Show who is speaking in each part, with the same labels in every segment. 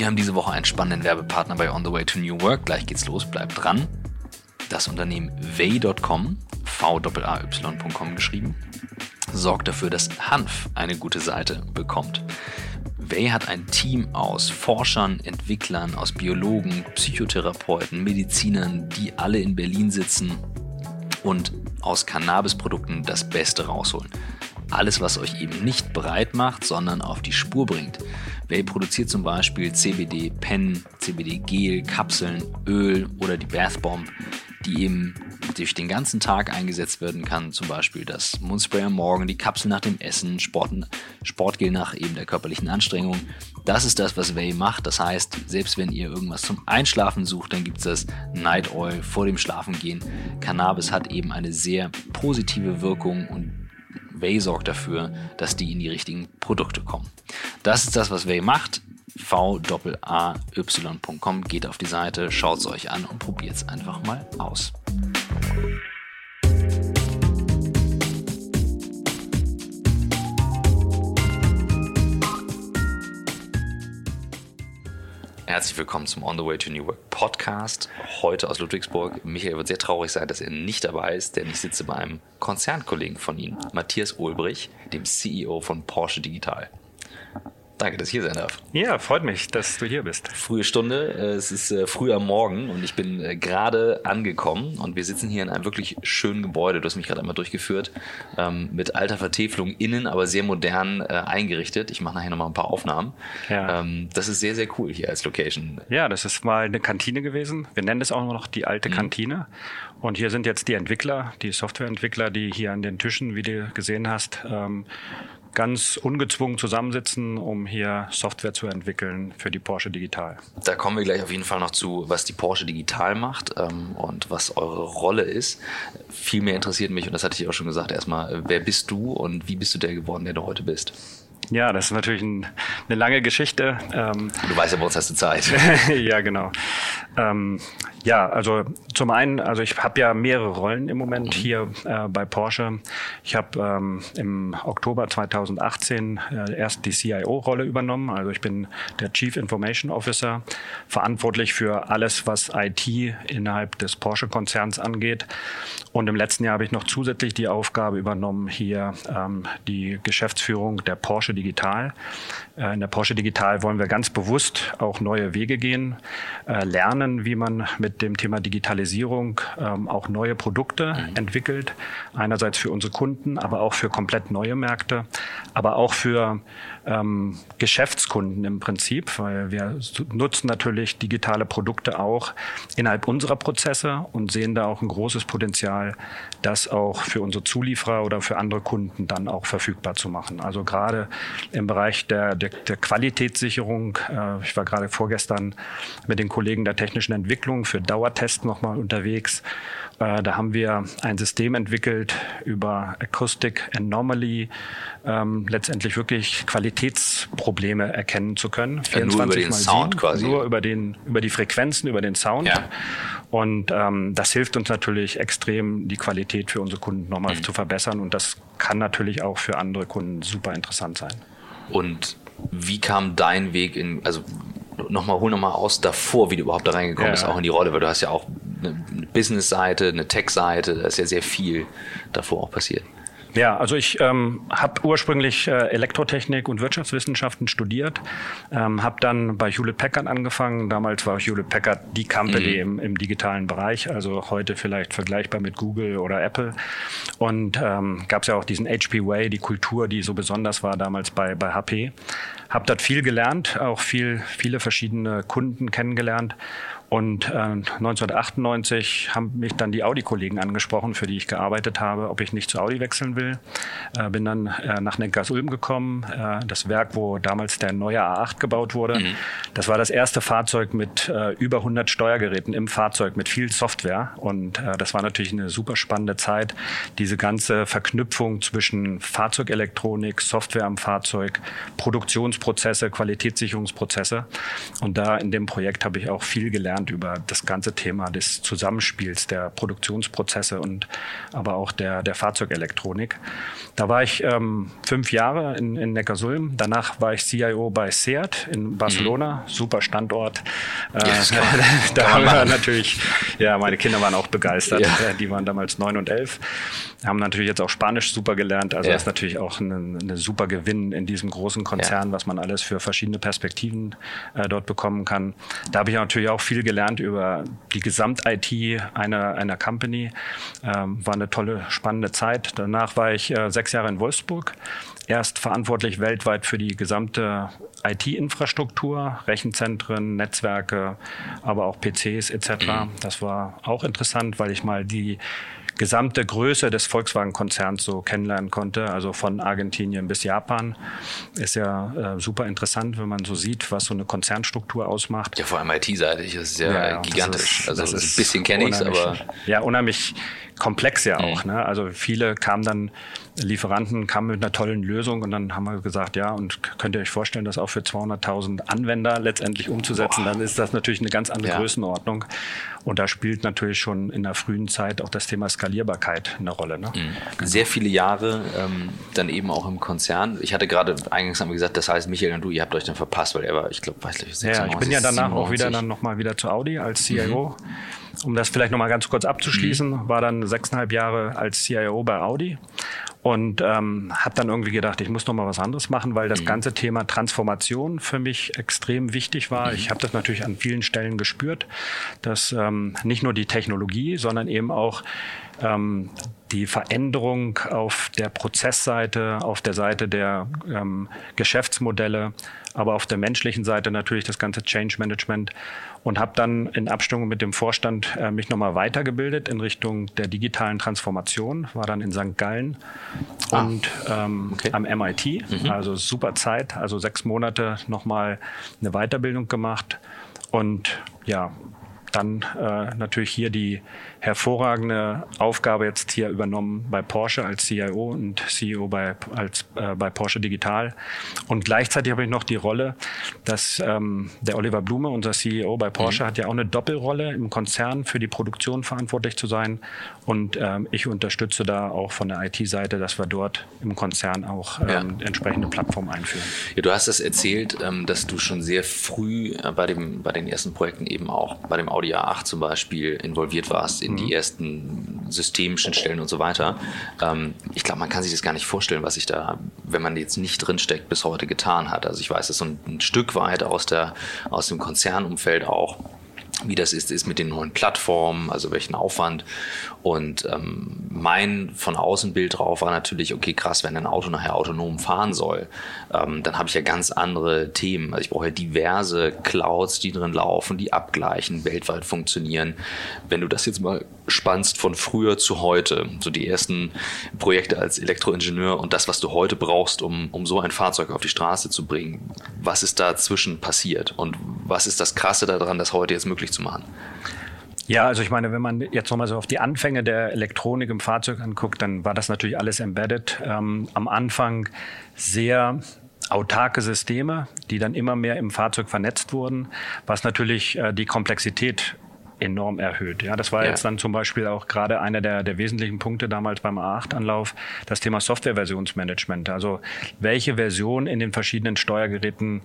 Speaker 1: Wir haben diese Woche einen spannenden Werbepartner bei On the Way to New Work. Gleich geht's los, bleibt dran. Das Unternehmen Way.com, v-a-y.com geschrieben, sorgt dafür, dass Hanf eine gute Seite bekommt. Way hat ein Team aus Forschern, Entwicklern, aus Biologen, Psychotherapeuten, Medizinern, die alle in Berlin sitzen und aus Cannabisprodukten das Beste rausholen. Alles, was euch eben nicht breit macht, sondern auf die Spur bringt. Way produziert zum Beispiel CBD Pen, CBD Gel, Kapseln, Öl oder die Bath Bomb, die eben durch den ganzen Tag eingesetzt werden kann. Zum Beispiel das Mundspray am Morgen, die Kapsel nach dem Essen, Sport, Sportgel nach eben der körperlichen Anstrengung. Das ist das, was Way macht. Das heißt, selbst wenn ihr irgendwas zum Einschlafen sucht, dann gibt es das Night Oil vor dem Schlafengehen. Cannabis hat eben eine sehr positive Wirkung und Way sorgt dafür, dass die in die richtigen Produkte kommen. Das ist das, was Way macht. v-a-y.com geht auf die Seite, schaut es euch an und probiert es einfach mal aus. Herzlich willkommen zum On the Way to New Work Podcast. Heute aus Ludwigsburg. Michael wird sehr traurig sein, dass er nicht dabei ist, denn ich sitze bei einem Konzernkollegen von ihm, Matthias Ulbrich, dem CEO von Porsche Digital. Danke, dass ich hier sein darf.
Speaker 2: Ja, freut mich, dass du hier bist.
Speaker 1: Frühe Stunde, äh, es ist äh, früh am Morgen und ich bin äh, gerade angekommen und wir sitzen hier in einem wirklich schönen Gebäude. Du hast mich gerade einmal durchgeführt, ähm, mit alter Vertäfelung innen, aber sehr modern eingerichtet. Ich mache nachher nochmal ein paar Aufnahmen. Ja. Ähm, das ist sehr, sehr cool hier als Location.
Speaker 2: Ja, das ist mal eine Kantine gewesen. Wir nennen es auch noch die alte mhm. Kantine. Und hier sind jetzt die Entwickler, die Softwareentwickler, die hier an den Tischen, wie du gesehen hast, ähm, ganz ungezwungen zusammensitzen, um hier Software zu entwickeln für die Porsche Digital.
Speaker 1: Da kommen wir gleich auf jeden Fall noch zu, was die Porsche Digital macht ähm, und was eure Rolle ist. Viel mehr interessiert mich, und das hatte ich auch schon gesagt, erstmal, wer bist du und wie bist du der geworden, der du heute bist?
Speaker 2: Ja, das ist natürlich ein, eine lange Geschichte.
Speaker 1: Ähm, du weißt ja, bei uns hast du Zeit.
Speaker 2: ja, genau. Ähm, ja, also zum einen, also ich habe ja mehrere Rollen im Moment mhm. hier äh, bei Porsche. Ich habe ähm, im Oktober 2018 äh, erst die CIO-Rolle übernommen. Also ich bin der Chief Information Officer, verantwortlich für alles, was IT innerhalb des Porsche-Konzerns angeht. Und im letzten Jahr habe ich noch zusätzlich die Aufgabe übernommen, hier ähm, die Geschäftsführung der Porsche Digital. Äh, in der Porsche Digital wollen wir ganz bewusst auch neue Wege gehen, äh, lernen, wie man mit dem Thema Digitalisierung ähm, auch neue Produkte mhm. entwickelt. Einerseits für unsere Kunden, aber auch für komplett neue Märkte, aber auch für ähm, Geschäftskunden im Prinzip, weil wir nutzen natürlich digitale Produkte auch innerhalb unserer Prozesse und sehen da auch ein großes Potenzial, das auch für unsere Zulieferer oder für andere Kunden dann auch verfügbar zu machen. Also gerade im Bereich der, der, der Qualitätssicherung, äh, ich war gerade vorgestern mit den Kollegen der technischen Entwicklung für Dauertest nochmal unterwegs äh, da haben wir ein System entwickelt über Acoustic Anomaly, ähm, letztendlich wirklich Qualitätsprobleme erkennen zu können.
Speaker 1: 24 ja, nur über den Sound 7, quasi.
Speaker 2: Nur über, den, über die Frequenzen, über den Sound. Ja. Und ähm, das hilft uns natürlich extrem, die Qualität für unsere Kunden nochmal mhm. zu verbessern. Und das kann natürlich auch für andere Kunden super interessant sein.
Speaker 1: Und wie kam dein Weg in, also nochmal, hol nochmal aus davor, wie du überhaupt da reingekommen ja. bist, auch in die Rolle, weil du hast ja auch eine Business-Seite, eine Tech-Seite, da ist ja sehr viel davor auch passiert.
Speaker 2: Ja, also ich ähm, habe ursprünglich äh, Elektrotechnik und Wirtschaftswissenschaften studiert, ähm, habe dann bei Hewlett Packard angefangen. Damals war Hewlett Packard die Company mhm. im, im, digitalen Bereich, also heute vielleicht vergleichbar mit Google oder Apple. Und ähm, gab es ja auch diesen HP Way, die Kultur, die so besonders war damals bei, bei HP. Habe dort viel gelernt, auch viel, viele verschiedene Kunden kennengelernt und äh, 1998 haben mich dann die Audi-Kollegen angesprochen, für die ich gearbeitet habe, ob ich nicht zu Audi wechseln will. Äh, bin dann äh, nach Neckars-Ulm gekommen, äh, das Werk, wo damals der neue A8 gebaut wurde. Mhm. Das war das erste Fahrzeug mit äh, über 100 Steuergeräten im Fahrzeug, mit viel Software. Und äh, das war natürlich eine super spannende Zeit, diese ganze Verknüpfung zwischen Fahrzeugelektronik, Software am Fahrzeug, Produktionsprozesse, Qualitätssicherungsprozesse. Und da in dem Projekt habe ich auch viel gelernt gelernt über das ganze Thema des Zusammenspiels der Produktionsprozesse und aber auch der, der Fahrzeugelektronik. Da war ich ähm, fünf Jahre in, in Neckarsulm. Danach war ich CIO bei Seat in Barcelona. Mhm. Super Standort. Äh, yes, da haben wir natürlich, ja, meine Kinder waren auch begeistert. Ja. Die waren damals neun und elf. Haben natürlich jetzt auch Spanisch super gelernt. Also ja. das ist natürlich auch ein eine super Gewinn in diesem großen Konzern, ja. was man alles für verschiedene Perspektiven äh, dort bekommen kann. Da habe ich natürlich auch viel gelernt über die Gesamt-IT einer, einer Company. Ähm, war eine tolle, spannende Zeit. Danach war ich äh, sechs Jahre in Wolfsburg. Erst verantwortlich weltweit für die gesamte IT-Infrastruktur, Rechenzentren, Netzwerke, aber auch PCs etc. Das war auch interessant, weil ich mal die gesamte Größe des Volkswagen-Konzerns so kennenlernen konnte, also von Argentinien bis Japan. Ist ja äh, super interessant, wenn man so sieht, was so eine Konzernstruktur ausmacht.
Speaker 1: Ja, vor allem IT-seitig ist es ja, ja gigantisch. Ist, also ein bisschen kenne ich es, aber...
Speaker 2: Ja, unheimlich komplex ja auch. Mhm. Ne? Also viele kamen dann, Lieferanten kamen mit einer tollen Lösung und dann haben wir gesagt, ja, und könnt ihr euch vorstellen, das auch für 200.000 Anwender letztendlich umzusetzen, Boah. dann ist das natürlich eine ganz andere ja. Größenordnung. Und da spielt natürlich schon in der frühen Zeit auch das Thema Skalierbarkeit eine Rolle. Ne?
Speaker 1: Mhm. Sehr viele Jahre ähm, dann eben auch im Konzern. Ich hatte gerade eingangs haben gesagt, das heißt, Michael und du, ihr habt euch dann verpasst, weil er war, ich glaube, weiß nicht,
Speaker 2: Ja, ich bin ja danach 97. auch wieder dann nochmal wieder zu Audi als CIO. Mhm. Um das vielleicht nochmal ganz kurz abzuschließen, mhm. war dann sechseinhalb Jahre als CIO bei Audi und ähm, habe dann irgendwie gedacht, ich muss noch mal was anderes machen, weil das mhm. ganze Thema Transformation für mich extrem wichtig war. Mhm. Ich habe das natürlich an vielen Stellen gespürt, dass ähm, nicht nur die Technologie, sondern eben auch ähm, die Veränderung auf der Prozessseite, auf der Seite der ähm, Geschäftsmodelle, aber auf der menschlichen Seite natürlich das ganze Change Management und habe dann in Abstimmung mit dem Vorstand äh, mich nochmal weitergebildet in Richtung der digitalen Transformation, war dann in St. Gallen ah, und ähm, okay. am MIT, mhm. also super Zeit, also sechs Monate nochmal eine Weiterbildung gemacht und ja, dann äh, natürlich hier die hervorragende Aufgabe jetzt hier übernommen bei Porsche als CIO und CEO bei, als, äh, bei Porsche Digital. Und gleichzeitig habe ich noch die Rolle, dass ähm, der Oliver Blume, unser CEO bei Porsche, mhm. hat ja auch eine Doppelrolle im Konzern für die Produktion verantwortlich zu sein. Und ähm, ich unterstütze da auch von der IT-Seite, dass wir dort im Konzern auch ähm, ja. entsprechende Plattformen einführen.
Speaker 1: Ja, du hast das erzählt, ähm, dass du schon sehr früh äh, bei, dem, bei den ersten Projekten eben auch bei dem Audi A8 zum Beispiel involviert warst in mhm. die ersten systemischen Stellen und so weiter. Ähm, ich glaube, man kann sich das gar nicht vorstellen, was sich da, wenn man jetzt nicht drinsteckt, bis heute getan hat. Also ich weiß es so ein, ein Stück weit aus, der, aus dem Konzernumfeld auch wie das ist, ist mit den neuen Plattformen, also welchen Aufwand. Und ähm, mein von außen Bild drauf war natürlich, okay, krass, wenn ein Auto nachher autonom fahren soll, ähm, dann habe ich ja ganz andere Themen. Also ich brauche ja diverse Clouds, die drin laufen, die abgleichen, weltweit funktionieren. Wenn du das jetzt mal spannst von früher zu heute, so die ersten Projekte als Elektroingenieur und das, was du heute brauchst, um, um so ein Fahrzeug auf die Straße zu bringen, was ist dazwischen passiert und was ist das Krasse daran, das heute jetzt möglich zu machen?
Speaker 2: Ja, also ich meine, wenn man jetzt nochmal so auf die Anfänge der Elektronik im Fahrzeug anguckt, dann war das natürlich alles embedded. Ähm, am Anfang sehr autarke Systeme, die dann immer mehr im Fahrzeug vernetzt wurden, was natürlich äh, die Komplexität enorm erhöht. Ja, das war ja. jetzt dann zum Beispiel auch gerade einer der, der wesentlichen Punkte damals beim A8-Anlauf, das Thema Softwareversionsmanagement. Also welche Version in den verschiedenen Steuergeräten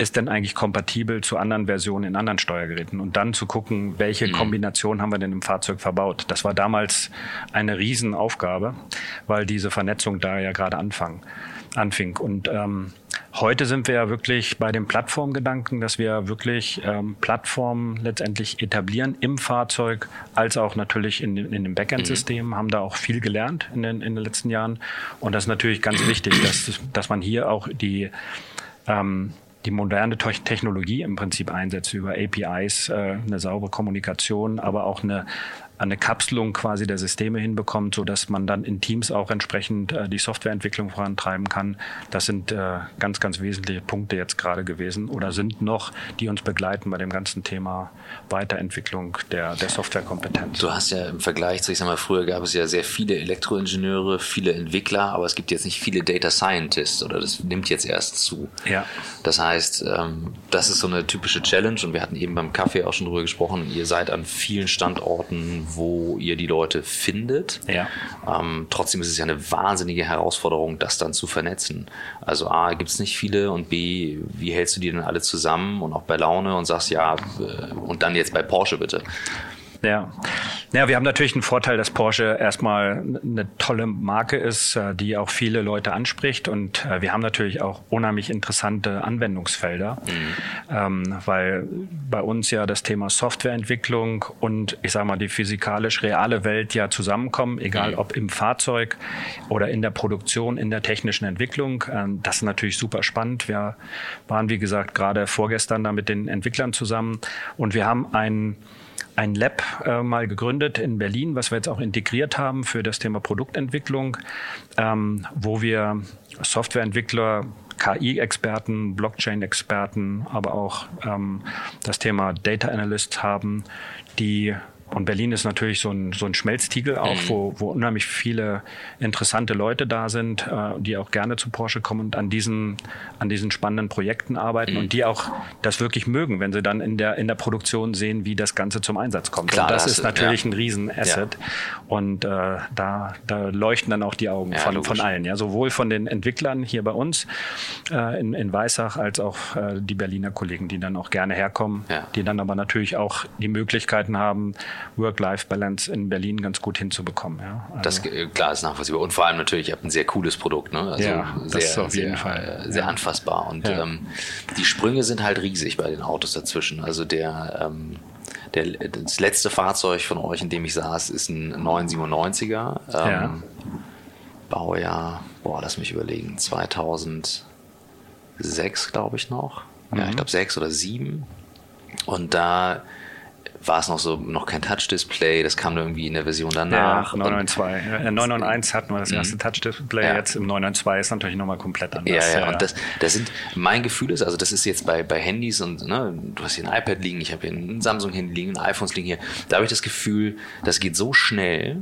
Speaker 2: ist denn eigentlich kompatibel zu anderen Versionen in anderen Steuergeräten und dann zu gucken, welche mhm. Kombination haben wir denn im Fahrzeug verbaut. Das war damals eine Riesenaufgabe, weil diese Vernetzung da ja gerade anfang, anfing. Und ähm, Heute sind wir ja wirklich bei dem Plattformgedanken, dass wir wirklich ähm, Plattformen letztendlich etablieren im Fahrzeug, als auch natürlich in, in dem Backend-System, mhm. haben da auch viel gelernt in den, in den letzten Jahren. Und das ist natürlich ganz wichtig, dass, dass man hier auch die ähm, die moderne Technologie im Prinzip einsetzt über APIs, äh, eine saubere Kommunikation, aber auch eine eine Kapselung quasi der Systeme hinbekommt, so dass man dann in Teams auch entsprechend äh, die Softwareentwicklung vorantreiben kann. Das sind äh, ganz, ganz wesentliche Punkte jetzt gerade gewesen oder sind noch, die uns begleiten bei dem ganzen Thema Weiterentwicklung der, der Softwarekompetenz.
Speaker 1: Du hast ja im Vergleich zu, ich sag mal, früher gab es ja sehr viele Elektroingenieure, viele Entwickler, aber es gibt jetzt nicht viele Data Scientists oder das nimmt jetzt erst zu.
Speaker 2: Ja.
Speaker 1: Das heißt, ähm, das ist so eine typische Challenge und wir hatten eben beim Kaffee auch schon drüber gesprochen. Ihr seid an vielen Standorten, wo ihr die Leute findet.
Speaker 2: Ja.
Speaker 1: Ähm, trotzdem ist es ja eine wahnsinnige Herausforderung, das dann zu vernetzen. Also A, gibt es nicht viele und B, wie hältst du die denn alle zusammen und auch bei Laune und sagst, ja, äh, und dann jetzt bei Porsche bitte.
Speaker 2: Ja. ja, wir haben natürlich einen Vorteil, dass Porsche erstmal eine tolle Marke ist, äh, die auch viele Leute anspricht. Und äh, wir haben natürlich auch unheimlich interessante Anwendungsfelder, mhm. ähm, weil bei uns ja das Thema Softwareentwicklung und ich sage mal die physikalisch reale Welt ja zusammenkommen, egal mhm. ob im Fahrzeug oder in der Produktion, in der technischen Entwicklung. Ähm, das ist natürlich super spannend. Wir waren, wie gesagt, gerade vorgestern da mit den Entwicklern zusammen und wir haben einen ein Lab äh, mal gegründet in Berlin, was wir jetzt auch integriert haben für das Thema Produktentwicklung, ähm, wo wir Softwareentwickler KI-Experten, Blockchain-Experten, aber auch ähm, das Thema Data Analyst haben, die und Berlin ist natürlich so ein, so ein Schmelztiegel auch, mhm. wo, wo unheimlich viele interessante Leute da sind, äh, die auch gerne zu Porsche kommen und an diesen, an diesen spannenden Projekten arbeiten mhm. und die auch das wirklich mögen, wenn sie dann in der, in der Produktion sehen, wie das Ganze zum Einsatz kommt. Klar, und das, das ist natürlich ja. ein Riesenasset. Ja. Und äh, da, da leuchten dann auch die Augen ja, von, von allen, ja, sowohl von den Entwicklern hier bei uns äh, in, in Weissach als auch äh, die Berliner Kollegen, die dann auch gerne herkommen, die dann aber natürlich auch die Möglichkeiten haben, Work-Life-Balance in Berlin ganz gut hinzubekommen. Ja.
Speaker 1: Also das klar ist nachvollziehbar. Und vor allem natürlich, ihr habt ein sehr cooles Produkt, ne?
Speaker 2: Also ja, das sehr, ist auf jeden
Speaker 1: sehr,
Speaker 2: Fall.
Speaker 1: Äh, sehr ja. anfassbar. Und ja. ähm, die Sprünge sind halt riesig bei den Autos dazwischen. Also der, ähm, der, das letzte Fahrzeug von euch, in dem ich saß, ist ein 997er. Ähm, ja. Baujahr, boah, lass mich überlegen, 2006, glaube ich noch. Mhm. Ja, ich glaube sechs oder sieben. Und da war es noch so, noch kein Touch-Display, das kam dann irgendwie in der Version danach.
Speaker 2: Ja, 992. In 991 hatten wir das erste mhm. Touch-Display, ja. jetzt im 992 ist natürlich nochmal komplett anders.
Speaker 1: Ja, ja, und das, das sind, mein Gefühl ist, also das ist jetzt bei, bei Handys und ne, du hast hier ein iPad liegen, ich habe hier ein Samsung-Handy liegen, ein iPhones liegen hier, da habe ich das Gefühl, das geht so schnell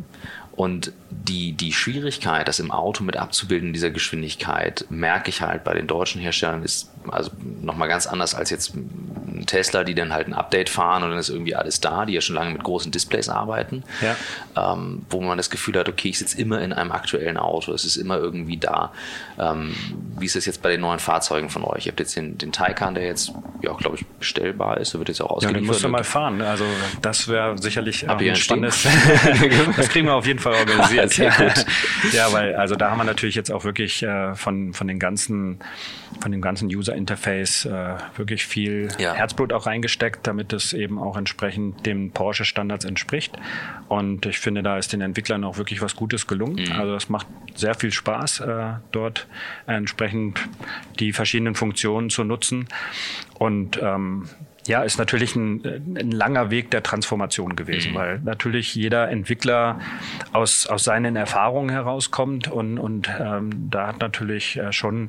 Speaker 1: und die, die Schwierigkeit, das im Auto mit abzubilden, dieser Geschwindigkeit, merke ich halt bei den deutschen Herstellern, ist also nochmal ganz anders als jetzt ein Tesla, die dann halt ein Update fahren und dann ist irgendwie alles da, die ja schon lange mit großen Displays arbeiten, ja. ähm, wo man das Gefühl hat, okay, ich sitze immer in einem aktuellen Auto, es ist immer irgendwie da. Ähm, wie ist das jetzt bei den neuen Fahrzeugen von euch? Ihr habt jetzt den, den Taycan, der jetzt ja auch, glaube ich, bestellbar ist, der wird jetzt auch ausgeliefert. Ja, den
Speaker 2: musst du mal fahren, also das wäre sicherlich ein spannendes, das kriegen wir auf jeden Fall organisiert.
Speaker 1: Sehr gut.
Speaker 2: ja, weil also da haben wir natürlich jetzt auch wirklich äh, von, von den ganzen, von dem ganzen User Interface äh, wirklich viel ja. Herzblut auch reingesteckt, damit es eben auch entsprechend dem Porsche Standards entspricht. Und ich finde, da ist den Entwicklern auch wirklich was Gutes gelungen. Mhm. Also es macht sehr viel Spaß, äh, dort entsprechend die verschiedenen Funktionen zu nutzen. Und ähm, ja, ist natürlich ein, ein langer Weg der Transformation gewesen, mhm. weil natürlich jeder Entwickler aus, aus seinen Erfahrungen herauskommt und, und ähm, da hat natürlich äh, schon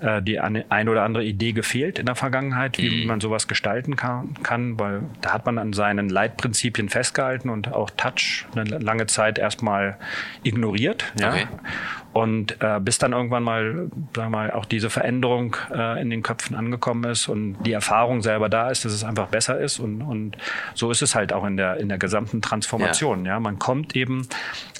Speaker 2: äh, die eine, ein oder andere Idee gefehlt in der Vergangenheit, wie mhm. man sowas gestalten kann, kann, weil da hat man an seinen Leitprinzipien festgehalten und auch Touch eine lange Zeit erstmal ignoriert. Ja? Okay. Und äh, bis dann irgendwann mal, sagen wir mal, auch diese Veränderung äh, in den Köpfen angekommen ist und die Erfahrung selber da ist, dass es einfach besser ist. Und, und so ist es halt auch in der, in der gesamten Transformation. Ja. ja. Man kommt eben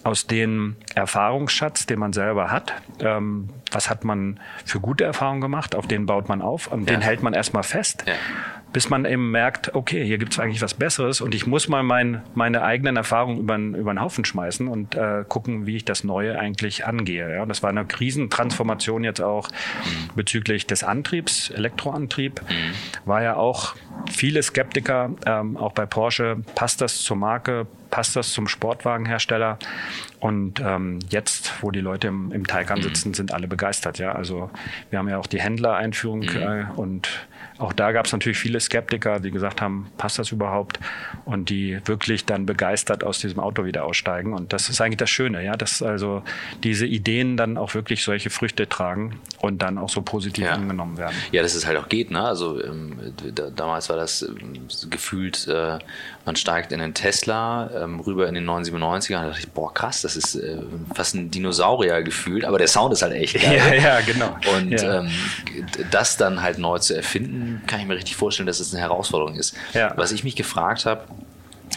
Speaker 2: aus dem Erfahrungsschatz, den man selber hat. Ähm, was hat man für gute Erfahrungen gemacht? Auf den baut man auf und ja. den hält man erstmal fest. Ja bis man eben merkt, okay, hier gibt es eigentlich was Besseres und ich muss mal mein, meine eigenen Erfahrungen über, über den Haufen schmeißen und äh, gucken, wie ich das Neue eigentlich angehe. Ja? das war eine Krisentransformation jetzt auch mhm. bezüglich des Antriebs, Elektroantrieb. Mhm. War ja auch viele Skeptiker, ähm, auch bei Porsche, passt das zur Marke, passt das zum Sportwagenhersteller? Und ähm, jetzt, wo die Leute im, im Taycan mhm. sitzen, sind alle begeistert. Ja, also wir haben ja auch die Händlereinführung mhm. äh, und auch da gab es natürlich viele Skeptiker, die gesagt haben, passt das überhaupt? Und die wirklich dann begeistert aus diesem Auto wieder aussteigen. Und das ist eigentlich das Schöne, ja, dass also diese Ideen dann auch wirklich solche Früchte tragen und dann auch so positiv ja. angenommen werden.
Speaker 1: Ja, dass es halt auch geht, ne? Also ähm, da, damals war das ähm, gefühlt, äh, man steigt in einen Tesla ähm, rüber in den 997er und da dachte ich, boah, krass, das ist äh, fast ein Dinosaurier gefühlt, aber der Sound ist halt echt geil.
Speaker 2: Ja, ja, genau.
Speaker 1: Und ja. Ähm, das dann halt neu zu erfinden, kann ich mir richtig vorstellen, dass es eine Herausforderung ist. Ja. Was ich mich gefragt habe,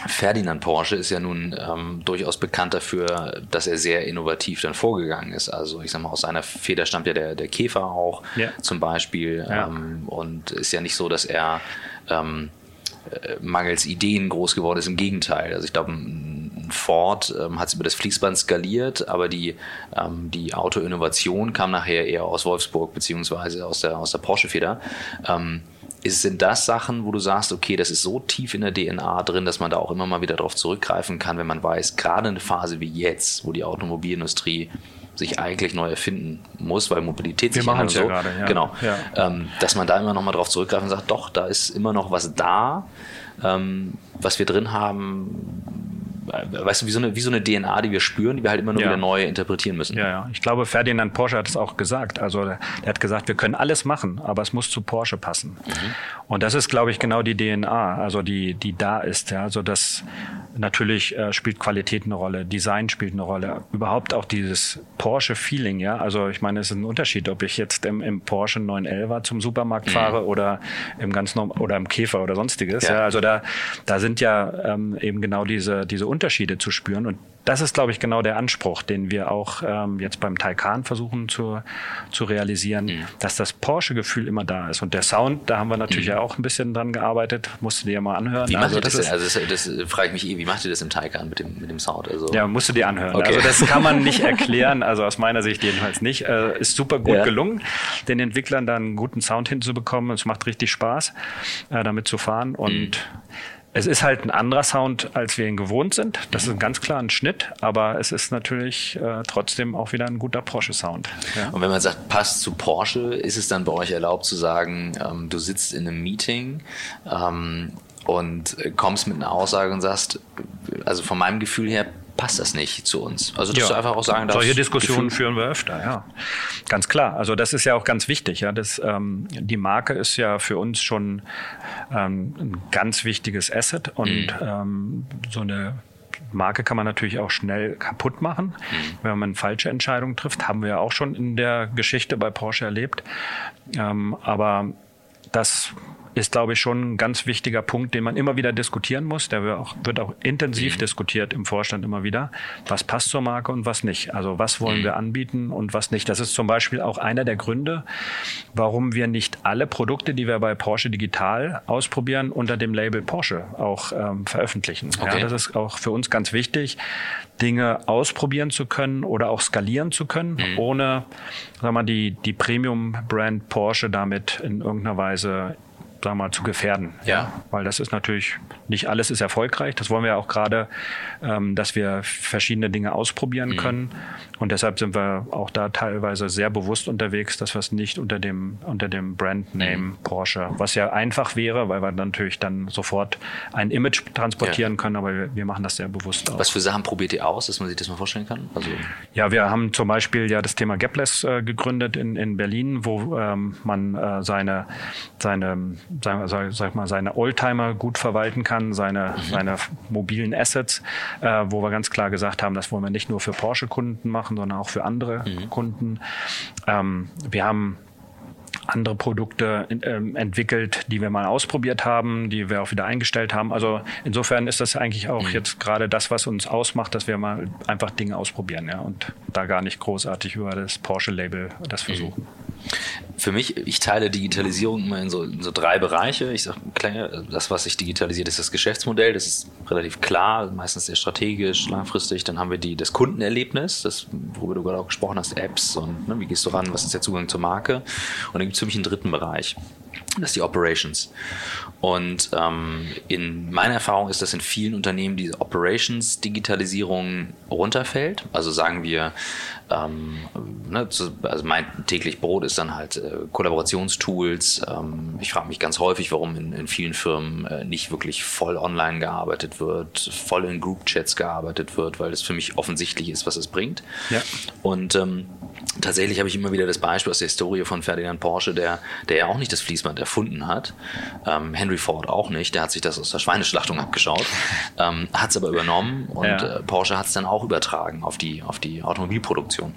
Speaker 1: Ferdinand Porsche ist ja nun ähm, durchaus bekannt dafür, dass er sehr innovativ dann vorgegangen ist. Also ich sag mal, aus seiner Feder stammt ja der, der Käfer auch ja. zum Beispiel. Ja. Ähm, und ist ja nicht so, dass er ähm, äh, mangels Ideen groß geworden ist. Im Gegenteil. Also ich glaube, Ford ähm, hat es über das Fließband skaliert, aber die, ähm, die Autoinnovation kam nachher eher aus Wolfsburg beziehungsweise aus der, aus der Porsche-Feder. Ähm, sind das Sachen, wo du sagst, okay, das ist so tief in der DNA drin, dass man da auch immer mal wieder darauf zurückgreifen kann, wenn man weiß, gerade eine Phase wie jetzt, wo die Automobilindustrie sich eigentlich neu erfinden muss, weil Mobilität
Speaker 2: Wir sich machen so, ja gerade, ja.
Speaker 1: genau, ja. Ähm, dass man da immer noch mal drauf zurückgreift und sagt, doch, da ist immer noch was da, ähm, was wir drin haben, weißt du, wie so, eine, wie so eine DNA, die wir spüren, die wir halt immer nur ja. wieder neu interpretieren müssen.
Speaker 2: Ja, ja. Ich glaube, Ferdinand Porsche hat es auch gesagt. Also der, hat gesagt, wir können alles machen, aber es muss zu Porsche passen. Mhm. Und das ist, glaube ich, genau die DNA, also die, die da ist. Ja. Also das natürlich äh, spielt Qualität eine Rolle, Design spielt eine Rolle, überhaupt auch dieses Porsche-Feeling. Ja, also ich meine, es ist ein Unterschied, ob ich jetzt im, im Porsche 911 zum Supermarkt mhm. fahre oder im ganz oder im Käfer oder sonstiges. Ja. ja. Also da, da sind ja ähm, eben genau diese diese Unterschiede zu spüren. Und das ist, glaube ich, genau der Anspruch, den wir auch ähm, jetzt beim Taycan versuchen zu, zu realisieren, mhm. dass das Porsche-Gefühl immer da ist. Und der Sound, da haben wir natürlich mhm. ja auch ein bisschen dran gearbeitet, musst du dir ja mal anhören.
Speaker 1: Wie macht also, das, das, ist, also das, das frage ich mich eh, wie macht ihr das im Taycan mit dem, mit dem Sound? Also,
Speaker 2: ja, musst du dir anhören. Okay. Also das kann man nicht erklären, also aus meiner Sicht jedenfalls nicht. Äh, ist super gut ja. gelungen, den Entwicklern da einen guten Sound hinzubekommen. Es macht richtig Spaß, äh, damit zu fahren und mhm. Es ist halt ein anderer Sound, als wir ihn gewohnt sind. Das ist ein ganz klar ein Schnitt, aber es ist natürlich äh, trotzdem auch wieder ein guter Porsche-Sound.
Speaker 1: Ja. Und wenn man sagt, passt zu Porsche, ist es dann bei euch erlaubt zu sagen, ähm, du sitzt in einem Meeting ähm, und kommst mit einer Aussage und sagst, also von meinem Gefühl her passt das nicht zu uns. Also dass ja. du einfach auch sagen
Speaker 2: darfst. Solche Diskussionen führen wir öfter, ja. Ganz klar. Also das ist ja auch ganz wichtig. Ja, das, ähm, die Marke ist ja für uns schon ähm, ein ganz wichtiges Asset und mhm. ähm, so eine Marke kann man natürlich auch schnell kaputt machen, mhm. wenn man falsche Entscheidungen trifft. Haben wir ja auch schon in der Geschichte bei Porsche erlebt. Ähm, aber das ist, glaube ich, schon ein ganz wichtiger Punkt, den man immer wieder diskutieren muss. Der wird auch, wird auch intensiv mhm. diskutiert im Vorstand immer wieder. Was passt zur Marke und was nicht? Also was wollen mhm. wir anbieten und was nicht? Das ist zum Beispiel auch einer der Gründe, warum wir nicht alle Produkte, die wir bei Porsche Digital ausprobieren, unter dem Label Porsche auch ähm, veröffentlichen. Okay. Ja, das ist auch für uns ganz wichtig, Dinge ausprobieren zu können oder auch skalieren zu können, mhm. ohne sagen wir mal, die, die Premium-Brand Porsche damit in irgendeiner Weise sagen wir mal, zu gefährden. Ja. Weil das ist natürlich, nicht alles ist erfolgreich. Das wollen wir auch gerade, ähm, dass wir verschiedene Dinge ausprobieren mhm. können. Und deshalb sind wir auch da teilweise sehr bewusst unterwegs, dass wir es nicht unter dem, unter dem Brandname mhm. Porsche, was ja einfach wäre, weil wir natürlich dann sofort ein Image transportieren ja. können, aber wir, wir, machen das sehr bewusst
Speaker 1: auch. Was für Sachen probiert ihr aus, dass man sich das mal vorstellen kann? Also
Speaker 2: ja, wir haben zum Beispiel ja das Thema Gapless äh, gegründet in, in Berlin, wo ähm, man äh, seine, seine sag, sag, sag mal, seine Oldtimer gut verwalten kann, seine, mhm. seine mobilen Assets, äh, wo wir ganz klar gesagt haben, das wollen wir nicht nur für Porsche-Kunden machen, sondern auch für andere mhm. Kunden. Ähm, wir haben andere Produkte ähm, entwickelt, die wir mal ausprobiert haben, die wir auch wieder eingestellt haben. Also insofern ist das eigentlich auch mhm. jetzt gerade das, was uns ausmacht, dass wir mal einfach Dinge ausprobieren ja, und da gar nicht großartig über das Porsche-Label das mhm.
Speaker 1: Für mich, ich teile Digitalisierung immer in so, in so drei Bereiche. Ich sage, das, was sich digitalisiert, ist das Geschäftsmodell. Das ist relativ klar, meistens sehr strategisch, langfristig. Dann haben wir die, das Kundenerlebnis, das, worüber du gerade auch gesprochen hast, Apps und ne, wie gehst du ran, was ist der Zugang zur Marke. Und dann gibt es für mich einen dritten Bereich. Das ist die Operations. Und ähm, in meiner Erfahrung ist das in vielen Unternehmen diese Operations-Digitalisierung runterfällt. Also sagen wir, ähm, ne, also mein täglich Brot ist dann halt äh, Kollaborationstools. Ähm, ich frage mich ganz häufig, warum in, in vielen Firmen äh, nicht wirklich voll online gearbeitet wird, voll in Group-Chats gearbeitet wird, weil es für mich offensichtlich ist, was es bringt. Ja. Und ähm, tatsächlich habe ich immer wieder das Beispiel aus der Historie von Ferdinand Porsche, der, der ja auch nicht das Fließband erfunden hat. Ähm, Henry Ford auch nicht, der hat sich das aus der Schweineschlachtung abgeschaut, ähm, hat es aber übernommen und ja. äh, Porsche hat es dann auch übertragen auf die, auf die Automobilproduktion.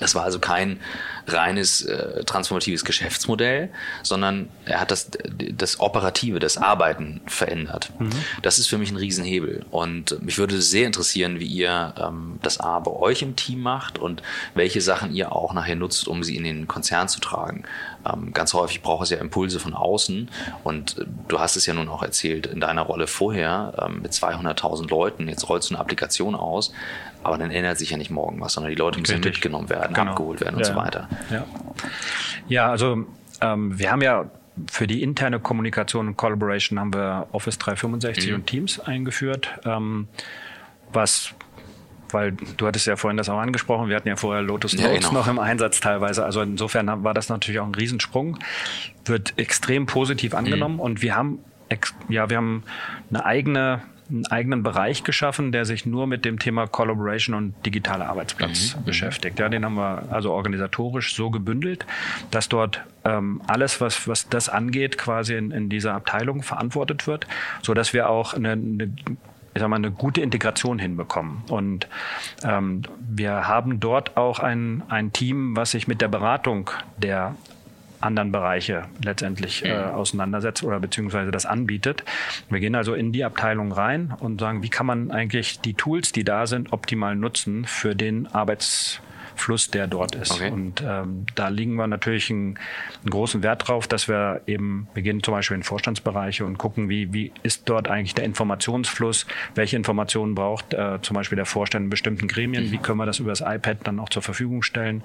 Speaker 1: Das war also kein reines äh, transformatives Geschäftsmodell, sondern er hat das, das Operative, das Arbeiten verändert. Mhm. Das ist für mich ein Riesenhebel. Und mich würde sehr interessieren, wie ihr ähm, das A bei euch im Team macht und welche Sachen ihr auch nachher nutzt, um sie in den Konzern zu tragen. Ähm, ganz häufig braucht es ja Impulse von außen. Und äh, du hast es ja nun auch erzählt in deiner Rolle vorher ähm, mit 200.000 Leuten. Jetzt rollst du eine Applikation aus. Aber dann ändert sich ja nicht morgen was, sondern die Leute müssen Richtig. mitgenommen werden, genau. abgeholt werden und ja. so weiter.
Speaker 2: Ja, ja also ähm, wir haben ja für die interne Kommunikation und Collaboration haben wir Office 365 mhm. und Teams eingeführt, ähm, was weil du hattest ja vorhin das auch angesprochen, wir hatten ja vorher Lotus Notes ja, genau. noch im Einsatz teilweise. Also insofern war das natürlich auch ein Riesensprung, wird extrem positiv angenommen mhm. und wir haben ja, wir haben eine eigene einen eigenen Bereich geschaffen, der sich nur mit dem Thema Collaboration und digitaler Arbeitsplatz mhm. mhm. beschäftigt. Ja, den haben wir also organisatorisch so gebündelt, dass dort ähm, alles, was, was das angeht, quasi in, in dieser Abteilung verantwortet wird, so dass wir auch eine, eine ich sag mal, eine gute Integration hinbekommen. Und ähm, wir haben dort auch ein, ein Team, was sich mit der Beratung der anderen Bereiche letztendlich äh, auseinandersetzt oder beziehungsweise das anbietet. Wir gehen also in die Abteilung rein und sagen, wie kann man eigentlich die Tools, die da sind, optimal nutzen für den Arbeits Fluss, der dort ist. Okay. Und ähm, da liegen wir natürlich einen, einen, großen Wert drauf, dass wir eben beginnen zum Beispiel in Vorstandsbereiche und gucken, wie, wie ist dort eigentlich der Informationsfluss, welche Informationen braucht äh, zum Beispiel der Vorstand in bestimmten Gremien, wie können wir das über das iPad dann auch zur Verfügung stellen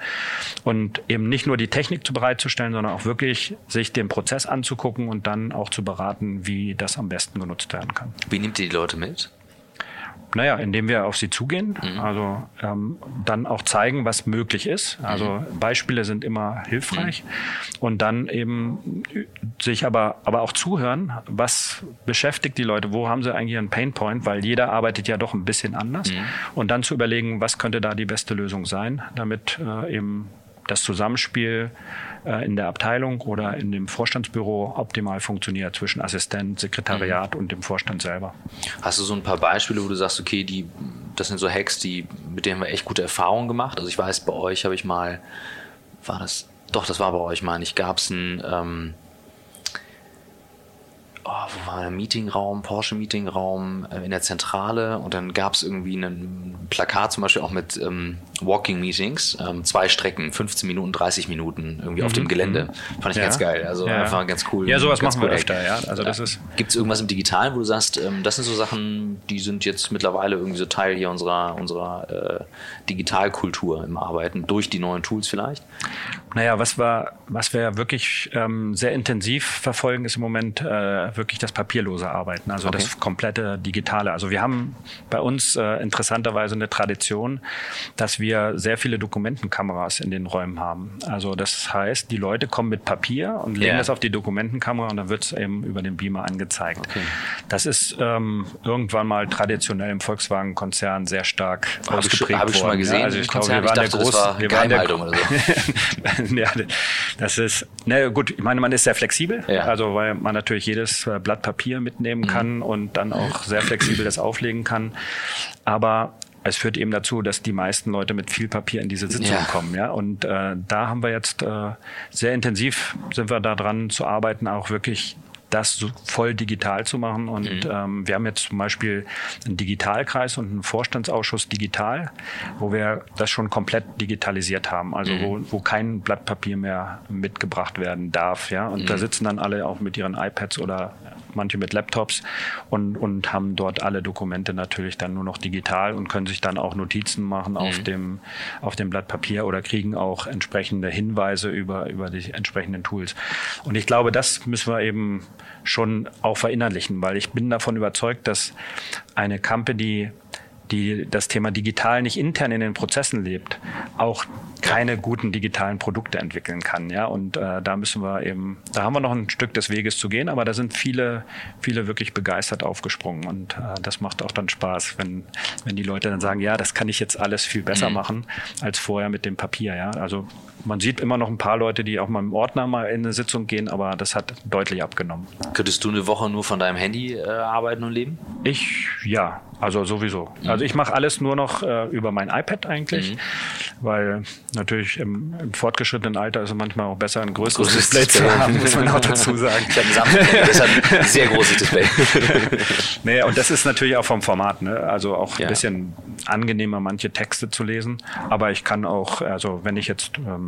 Speaker 2: und eben nicht nur die Technik zu bereitzustellen, sondern auch wirklich sich den Prozess anzugucken und dann auch zu beraten, wie das am besten genutzt werden kann.
Speaker 1: Wie nimmt ihr die Leute mit?
Speaker 2: Naja, indem wir auf sie zugehen, mhm. also ähm, dann auch zeigen, was möglich ist. Also mhm. Beispiele sind immer hilfreich mhm. und dann eben sich aber, aber auch zuhören, was beschäftigt die Leute, wo haben sie eigentlich einen Painpoint, weil jeder arbeitet ja doch ein bisschen anders mhm. und dann zu überlegen, was könnte da die beste Lösung sein, damit äh, eben das Zusammenspiel äh, in der Abteilung oder in dem Vorstandsbüro optimal funktioniert zwischen Assistent, Sekretariat mhm. und dem Vorstand selber.
Speaker 1: Hast du so ein paar Beispiele, wo du sagst, okay, die, das sind so Hacks, die, mit denen wir echt gute Erfahrungen gemacht? Also ich weiß, bei euch habe ich mal, war das, doch, das war bei euch mal nicht, gab es ein, ähm, oh, wo war der Meetingraum, Porsche Meetingraum äh, in der Zentrale und dann gab es irgendwie ein Plakat zum Beispiel auch mit ähm, Walking Meetings, ähm, zwei Strecken, 15 Minuten, 30 Minuten irgendwie mhm. auf dem mhm. Gelände. Mhm. Fand ich ja. ganz geil. Also ja. einfach ganz cool.
Speaker 2: Ja, sowas machen wir öfter, ja. Also das ist.
Speaker 1: Gibt es irgendwas im Digitalen, wo du sagst, ähm, das sind so Sachen, die sind jetzt mittlerweile irgendwie so Teil hier unserer, unserer äh, Digitalkultur im Arbeiten, durch die neuen Tools vielleicht?
Speaker 2: Naja, was wir, was wir wirklich ähm, sehr intensiv verfolgen, ist im Moment äh, wirklich das papierlose Arbeiten, also okay. das komplette Digitale. Also wir haben bei uns äh, interessanterweise eine Tradition, dass wir sehr viele Dokumentenkameras in den Räumen haben. Also das heißt, die Leute kommen mit Papier und legen yeah. das auf die Dokumentenkamera und dann wird es eben über den Beamer angezeigt. Okay. Das ist ähm, irgendwann mal traditionell im Volkswagen-Konzern sehr stark
Speaker 1: Hab ausgeprägt worden. Ich mal gesehen. Ja,
Speaker 2: also ich glaube, wir waren dachte, der große, wir waren der, oder so. ja, das ist, na gut, ich meine, man ist sehr flexibel, ja. also weil man natürlich jedes äh, Blatt Papier mitnehmen mhm. kann und dann auch sehr flexibel das auflegen kann. Aber es führt eben dazu, dass die meisten Leute mit viel Papier in diese Sitzung ja. kommen. Ja? Und äh, da haben wir jetzt äh, sehr intensiv sind wir da dran zu arbeiten, auch wirklich das so voll digital zu machen. Und mhm. ähm, wir haben jetzt zum Beispiel einen Digitalkreis und einen Vorstandsausschuss digital, wo wir das schon komplett digitalisiert haben. Also mhm. wo, wo kein Blatt Papier mehr mitgebracht werden darf. Ja? Und mhm. da sitzen dann alle auch mit ihren iPads oder manche mit Laptops und, und haben dort alle Dokumente natürlich dann nur noch digital und können sich dann auch Notizen machen mhm. auf, dem, auf dem Blatt Papier oder kriegen auch entsprechende Hinweise über, über die entsprechenden Tools. Und ich glaube, das müssen wir eben schon auch verinnerlichen, weil ich bin davon überzeugt, dass eine Company die das Thema digital nicht intern in den Prozessen lebt, auch keine guten digitalen Produkte entwickeln kann. Ja, und äh, da müssen wir eben, da haben wir noch ein Stück des Weges zu gehen, aber da sind viele, viele wirklich begeistert aufgesprungen und äh, das macht auch dann Spaß, wenn, wenn die Leute dann sagen, ja, das kann ich jetzt alles viel besser mhm. machen als vorher mit dem Papier. Ja, also man sieht immer noch ein paar Leute, die auch mal im Ordner mal in eine Sitzung gehen, aber das hat deutlich abgenommen.
Speaker 1: Könntest du eine Woche nur von deinem Handy äh, arbeiten und leben?
Speaker 2: Ich, ja, also sowieso. Mhm. Also ich mache alles nur noch äh, über mein iPad eigentlich, mhm. weil natürlich im, im, fortgeschrittenen Alter ist es manchmal auch besser, ein größeres Display zu haben, muss man auch dazu sagen. Ich habe ein Samsung, das hat ein sehr großes Display. nee, und das ist natürlich auch vom Format, ne? also auch ja. ein bisschen angenehmer, manche Texte zu lesen. Aber ich kann auch, also wenn ich jetzt ähm,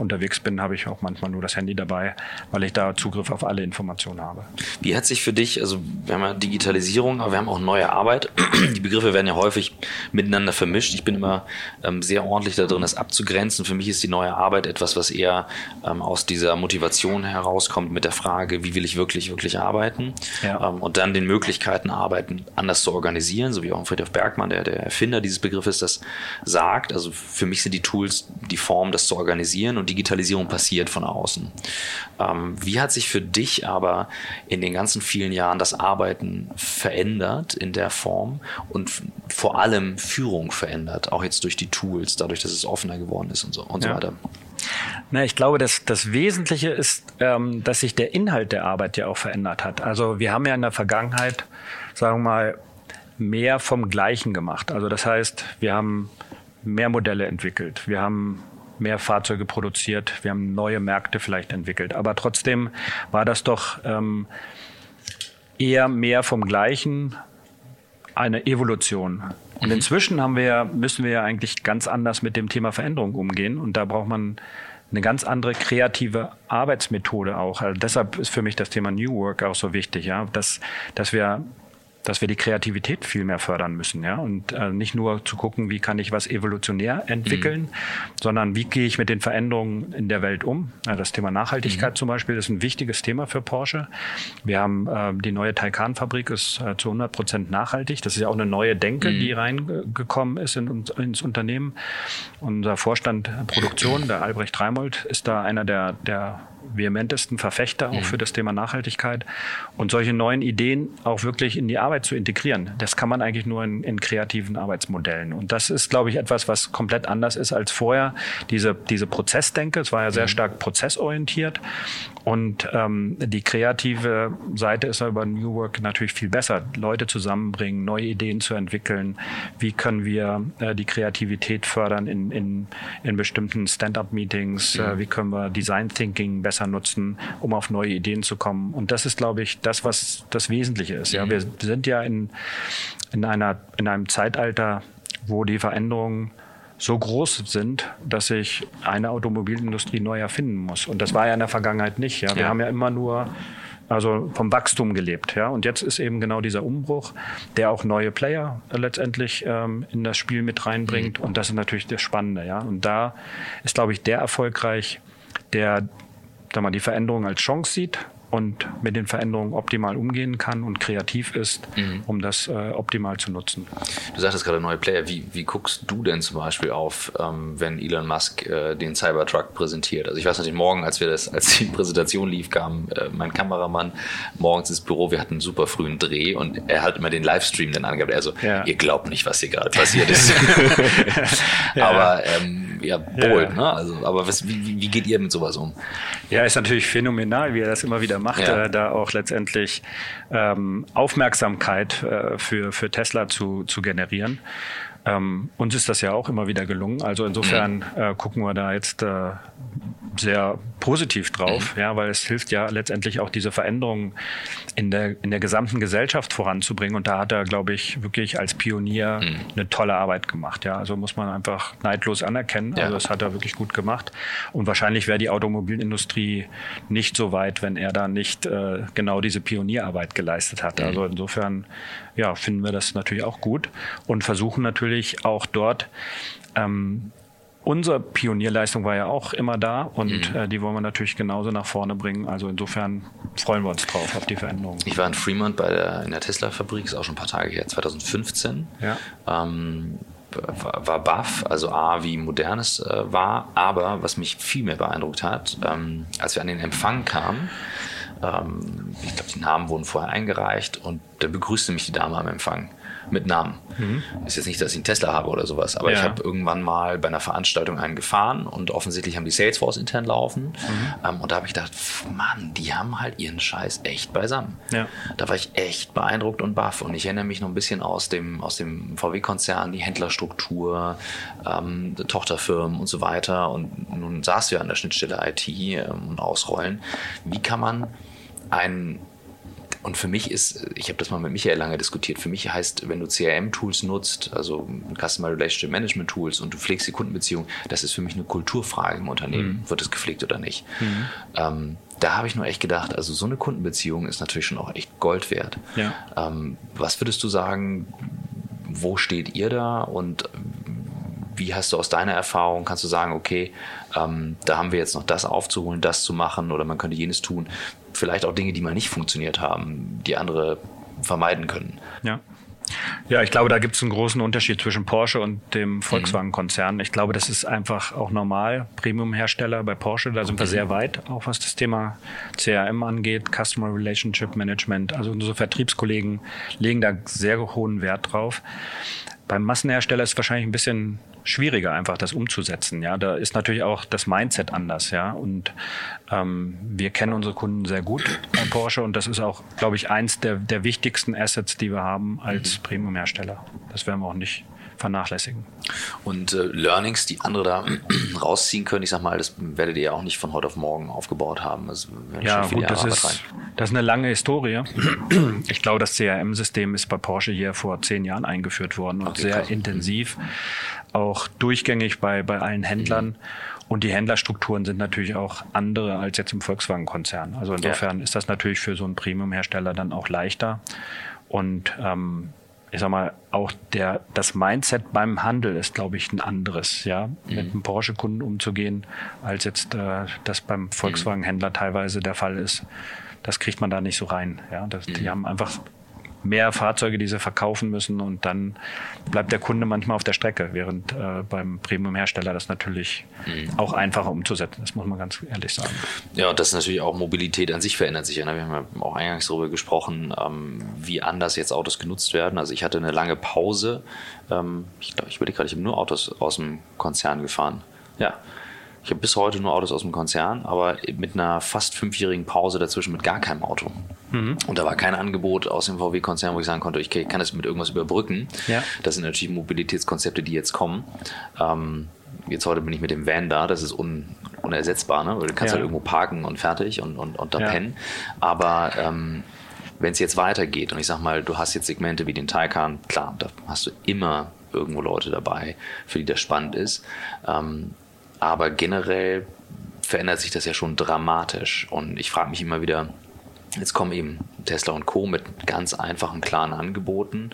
Speaker 2: unterwegs bin, habe ich auch manchmal nur das Handy dabei, weil ich da Zugriff auf alle Informationen habe.
Speaker 1: Wie hat sich für dich, also wir haben ja Digitalisierung, aber wir haben auch neue Arbeit. Die Begriffe werden ja häufig miteinander vermischt. Ich bin immer ähm, sehr ordentlich da drin, das abzugrenzen. Für mich ist die neue Arbeit etwas, was eher ähm, aus dieser Motivation herauskommt mit der Frage, wie will ich wirklich, wirklich arbeiten? Ja. Ähm, und dann den Möglichkeiten, Arbeiten anders zu organisieren, so wie auch Friedrich Bergmann, der, der Erfinder dieses Begriffes, das sagt. Also für mich sind die Tools die Form, das zu organisieren und Digitalisierung passiert von außen. Ähm, wie hat sich für dich aber in den ganzen vielen Jahren das Arbeiten verändert in der Form und vor allem Führung verändert, auch jetzt durch die Tools, dadurch, dass es offener geworden ist und so, und ja. so weiter?
Speaker 2: Na, ich glaube, dass das Wesentliche ist, ähm, dass sich der Inhalt der Arbeit ja auch verändert hat. Also wir haben ja in der Vergangenheit, sagen wir mal, mehr vom Gleichen gemacht. Also das heißt, wir haben mehr Modelle entwickelt. Wir haben mehr Fahrzeuge produziert, wir haben neue Märkte vielleicht entwickelt. Aber trotzdem war das doch ähm, eher mehr vom Gleichen eine Evolution. Und mhm. inzwischen haben wir, müssen wir ja eigentlich ganz anders mit dem Thema Veränderung umgehen. Und da braucht man eine ganz andere kreative Arbeitsmethode auch. Also deshalb ist für mich das Thema New Work auch so wichtig, ja, dass, dass wir dass wir die Kreativität viel mehr fördern müssen, ja, und äh, nicht nur zu gucken, wie kann ich was evolutionär entwickeln, mhm. sondern wie gehe ich mit den Veränderungen in der Welt um. Ja, das Thema Nachhaltigkeit mhm. zum Beispiel ist ein wichtiges Thema für Porsche. Wir haben äh, die neue Taycan-Fabrik ist äh, zu 100 Prozent nachhaltig. Das ist ja auch eine neue Denke, mhm. die reingekommen ist in, ins Unternehmen. Unser Vorstand Produktion, der Albrecht Reimold, ist da einer der, der vehementesten Verfechter auch mhm. für das Thema Nachhaltigkeit und solche neuen Ideen auch wirklich in die Arbeit zu integrieren. Das kann man eigentlich nur in, in kreativen Arbeitsmodellen. Und das ist, glaube ich, etwas, was komplett anders ist als vorher. Diese, diese Prozessdenke, es war ja sehr mhm. stark prozessorientiert und ähm, die kreative Seite ist über New Work natürlich viel besser. Leute zusammenbringen, neue Ideen zu entwickeln. Wie können wir äh, die Kreativität fördern in, in, in bestimmten Stand-up-Meetings? Äh, wie können wir Design Thinking besser nutzen, um auf neue Ideen zu kommen? Und das ist, glaube ich, das, was das Wesentliche ist. Ja, wir sind ja in, in einer, in einem Zeitalter, wo die Veränderungen so groß sind, dass sich eine Automobilindustrie neu erfinden muss. Und das war ja in der Vergangenheit nicht. Ja? Wir ja. haben ja immer nur also vom Wachstum gelebt. Ja? Und jetzt ist eben genau dieser Umbruch, der auch neue Player letztendlich ähm, in das Spiel mit reinbringt. Mhm. Und das ist natürlich das Spannende. Ja? Und da ist, glaube ich, der erfolgreich, der sag mal, die Veränderung als Chance sieht und mit den Veränderungen optimal umgehen kann und kreativ ist, mhm. um das äh, optimal zu nutzen.
Speaker 1: Du sagtest gerade neue Player. Wie, wie guckst du denn zum Beispiel auf, ähm, wenn Elon Musk äh, den Cybertruck präsentiert? Also ich weiß natürlich, morgen, als wir das, als die Präsentation lief, kam äh, mein Kameramann morgens ins Büro. Wir hatten einen super frühen Dreh und er hat immer den Livestream dann angehabt. Also ja. ihr glaubt nicht, was hier gerade passiert ist. ja. Aber ähm, ja, bold, ja. ne? Also, aber was, wie, wie geht ihr mit sowas um?
Speaker 2: Ja, ist natürlich phänomenal, wie er das immer wieder macht, ja. äh, da auch letztendlich ähm, Aufmerksamkeit äh, für, für Tesla zu, zu generieren. Ähm, uns ist das ja auch immer wieder gelungen. Also insofern äh, gucken wir da jetzt äh, sehr positiv drauf, mhm. ja, weil es hilft ja letztendlich auch diese Veränderungen in der, in der gesamten Gesellschaft voranzubringen. Und da hat er, glaube ich, wirklich als Pionier mhm. eine tolle Arbeit gemacht. Ja, also muss man einfach neidlos anerkennen. Ja. Also das hat er wirklich gut gemacht. Und wahrscheinlich wäre die Automobilindustrie nicht so weit, wenn er da nicht äh, genau diese Pionierarbeit geleistet hat. Mhm. Also insofern, ja, finden wir das natürlich auch gut und versuchen natürlich auch dort ähm, unsere Pionierleistung war ja auch immer da und mhm. äh, die wollen wir natürlich genauso nach vorne bringen. Also insofern freuen wir uns drauf auf die Veränderung.
Speaker 1: Ich war in Fremont bei der, in der Tesla-Fabrik, ist auch schon ein paar Tage her, 2015. Ja. Ähm, war, baff, also A, wie modern es äh, war, aber was mich viel mehr beeindruckt hat, ähm, als wir an den Empfang kamen, ähm, ich glaube, die Namen wurden vorher eingereicht und da begrüßte mich die Dame am Empfang mit Namen. Mhm. Ist jetzt nicht, dass ich einen Tesla habe oder sowas, aber ja. ich habe irgendwann mal bei einer Veranstaltung einen gefahren und offensichtlich haben die Salesforce intern laufen. Mhm. Ähm, und da habe ich gedacht, Mann, die haben halt ihren Scheiß echt beisammen. Ja. Da war ich echt beeindruckt und baff. Und ich erinnere mich noch ein bisschen aus dem, aus dem VW-Konzern, die Händlerstruktur, ähm, Tochterfirmen und so weiter. Und nun saß wir an der Schnittstelle IT ähm, und Ausrollen. Wie kann man einen und für mich ist, ich habe das mal mit Michael lange diskutiert, für mich heißt, wenn du CRM-Tools nutzt, also Customer Relationship Management Tools und du pflegst die Kundenbeziehung, das ist für mich eine Kulturfrage im Unternehmen. Mhm. Wird es gepflegt oder nicht? Mhm. Ähm, da habe ich nur echt gedacht, also so eine Kundenbeziehung ist natürlich schon auch echt Gold wert. Ja. Ähm, was würdest du sagen, wo steht ihr da und wie hast du aus deiner Erfahrung, kannst du sagen, okay, ähm, da haben wir jetzt noch das aufzuholen, das zu machen oder man könnte jenes tun vielleicht auch Dinge, die mal nicht funktioniert haben, die andere vermeiden können.
Speaker 2: Ja. Ja, ich glaube, da gibt es einen großen Unterschied zwischen Porsche und dem Volkswagen-Konzern. Ich glaube, das ist einfach auch normal. Premium-Hersteller bei Porsche, da sind wir sehr weit, auch was das Thema CRM angeht, Customer Relationship Management. Also unsere Vertriebskollegen legen da sehr hohen Wert drauf. Beim Massenhersteller ist es wahrscheinlich ein bisschen schwieriger, einfach das umzusetzen. Ja, da ist natürlich auch das Mindset anders. Ja, und ähm, wir kennen unsere Kunden sehr gut bei Porsche und das ist auch, glaube ich, eins der, der wichtigsten Assets, die wir haben als mhm. Premium-Hersteller. Das werden wir auch nicht vernachlässigen.
Speaker 1: Und äh, Learnings, die andere da rausziehen können, ich sag mal, das werdet ihr ja auch nicht von heute auf morgen aufgebaut haben.
Speaker 2: Also, ja, gut, das ist, das ist eine lange Historie. Ich glaube, das CRM-System ist bei Porsche hier vor zehn Jahren eingeführt worden und okay, sehr krass. intensiv, auch durchgängig bei, bei allen Händlern. Mhm. Und die Händlerstrukturen sind natürlich auch andere als jetzt im Volkswagen-Konzern. Also insofern ja. ist das natürlich für so einen Premium-Hersteller dann auch leichter. Und ähm, ich sag mal, auch der, das Mindset beim Handel ist, glaube ich, ein anderes, ja, mhm. mit einem Porsche-Kunden umzugehen, als jetzt äh, das beim Volkswagen-Händler teilweise der Fall ist. Das kriegt man da nicht so rein. Ja, das, mhm. die haben einfach mehr Fahrzeuge, die sie verkaufen müssen und dann bleibt der Kunde manchmal auf der Strecke, während äh, beim Premium-Hersteller das natürlich mhm. auch einfacher umzusetzen ist, muss man ganz ehrlich sagen.
Speaker 1: Ja, und das ist natürlich auch Mobilität an sich verändert sich. Ne? Wir haben ja auch eingangs darüber gesprochen, ähm, wie anders jetzt Autos genutzt werden. Also ich hatte eine lange Pause. Ähm, ich glaube, ich überlege gerade, ich habe nur Autos aus dem Konzern gefahren. Ja, ich habe bis heute nur Autos aus dem Konzern, aber mit einer fast fünfjährigen Pause dazwischen mit gar keinem Auto. Mhm. Und da war kein Angebot aus dem VW-Konzern, wo ich sagen konnte, ich kann das mit irgendwas überbrücken. Ja. Das sind natürlich Mobilitätskonzepte, die jetzt kommen. Ähm, jetzt heute bin ich mit dem Van da, das ist un, unersetzbar, ne? Du kannst ja. halt irgendwo parken und fertig und, und, und da ja. pennen. Aber ähm, wenn es jetzt weitergeht und ich sag mal, du hast jetzt Segmente wie den Taycan, klar, da hast du immer irgendwo Leute dabei, für die das spannend ist. Ähm, aber generell verändert sich das ja schon dramatisch. Und ich frage mich immer wieder, Jetzt kommen eben Tesla und Co. mit ganz einfachen, klaren Angeboten.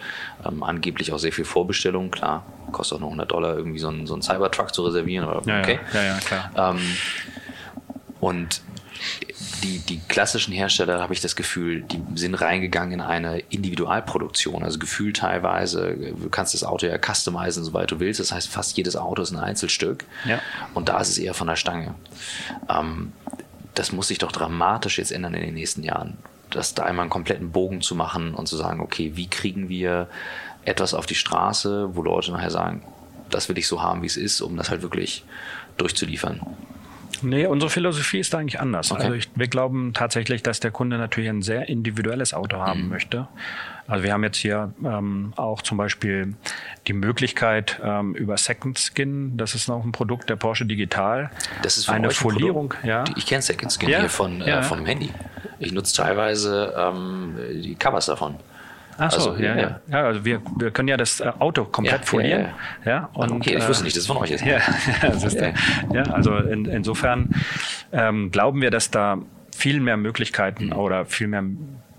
Speaker 1: Ähm, angeblich auch sehr viel Vorbestellung. Klar, kostet auch noch 100 Dollar, irgendwie so einen, so einen Cybertruck zu reservieren. Aber okay. Ja, ja, ja klar. Ähm, und die, die klassischen Hersteller, habe ich das Gefühl, die sind reingegangen in eine Individualproduktion. Also gefühlt teilweise, du kannst das Auto ja customizen, soweit du willst. Das heißt, fast jedes Auto ist ein Einzelstück. Ja. Und da ist es eher von der Stange. Ähm, das muss sich doch dramatisch jetzt ändern in den nächsten Jahren. Das da einmal einen kompletten Bogen zu machen und zu sagen, okay, wie kriegen wir etwas auf die Straße, wo Leute nachher sagen, das will ich so haben, wie es ist, um das halt wirklich durchzuliefern.
Speaker 2: Nee, unsere Philosophie ist da eigentlich anders.
Speaker 1: Okay.
Speaker 2: Also ich, wir glauben tatsächlich, dass der Kunde natürlich ein sehr individuelles Auto haben
Speaker 1: Mhm.
Speaker 2: möchte. Also wir haben jetzt hier ähm, auch zum Beispiel die Möglichkeit ähm, über Second Skin, das ist noch ein Produkt der Porsche Digital,
Speaker 1: Das ist
Speaker 2: eine
Speaker 1: ein
Speaker 2: Folierung.
Speaker 1: Produkt?
Speaker 2: Ja.
Speaker 1: Ich kenne Second Skin
Speaker 2: Ja,
Speaker 1: hier von,
Speaker 2: ja.
Speaker 1: äh, vom Handy. Ich nutze teilweise ähm, die Covers davon.
Speaker 2: Ach so,
Speaker 1: Also,
Speaker 2: ja,
Speaker 1: ja.
Speaker 2: ja. ja also wir, wir können ja das äh, Auto komplett
Speaker 1: Ja,
Speaker 2: folieren.
Speaker 1: ja,
Speaker 2: Ja, und,
Speaker 1: okay, ich
Speaker 2: äh,
Speaker 1: wusste nicht, dass es von euch ist.
Speaker 2: Ja, ja, also in, insofern ähm, glauben wir, dass da viel mehr Möglichkeiten oder viel mehr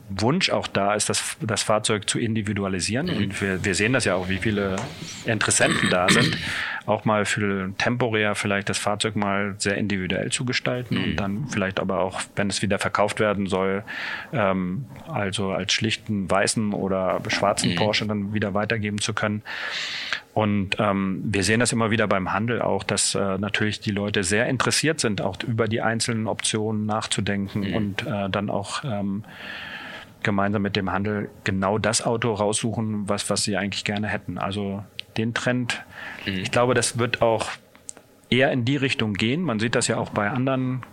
Speaker 2: Wunsch auch da ist, das, das Fahrzeug zu individualisieren. Und wir, wir sehen das ja auch, wie viele Interessenten da sind, auch mal für temporär vielleicht das Fahrzeug mal sehr individuell zu gestalten und dann vielleicht aber auch, wenn es wieder verkauft werden soll, ähm, also als schlichten weißen oder schwarzen Porsche dann wieder weitergeben zu können. Und ähm, wir sehen das immer wieder beim Handel auch, dass äh, natürlich die Leute sehr interessiert sind, auch über die einzelnen Optionen nachzudenken und äh, dann auch ähm, gemeinsam mit dem Handel genau das Auto raussuchen, was, was sie eigentlich gerne hätten. Also den Trend, ich glaube, das wird auch eher in die Richtung gehen. Man sieht das ja auch bei anderen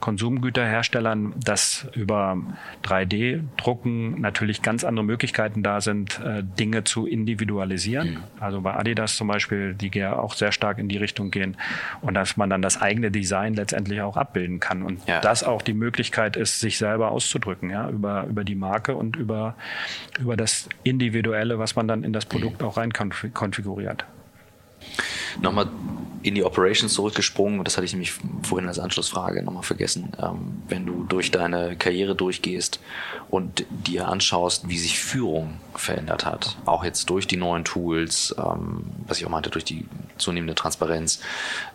Speaker 2: Konsumgüterherstellern, dass über 3D-Drucken natürlich ganz andere Möglichkeiten da sind, äh, Dinge zu individualisieren. Also bei Adidas zum Beispiel, die ja auch sehr stark in die Richtung gehen und dass man dann das eigene Design letztendlich auch abbilden kann und
Speaker 1: Ja.
Speaker 2: das auch die Möglichkeit ist, sich selber auszudrücken, ja, über, über die Marke und über, über das Individuelle, was man dann in das Produkt auch rein konf- konfiguriert.
Speaker 1: Nochmal in die Operations zurückgesprungen, das hatte ich nämlich vorhin als Anschlussfrage nochmal vergessen. Ähm, wenn du durch deine Karriere durchgehst und dir anschaust, wie sich Führung verändert hat, auch jetzt durch die neuen Tools, ähm, was ich auch meinte, durch die zunehmende Transparenz,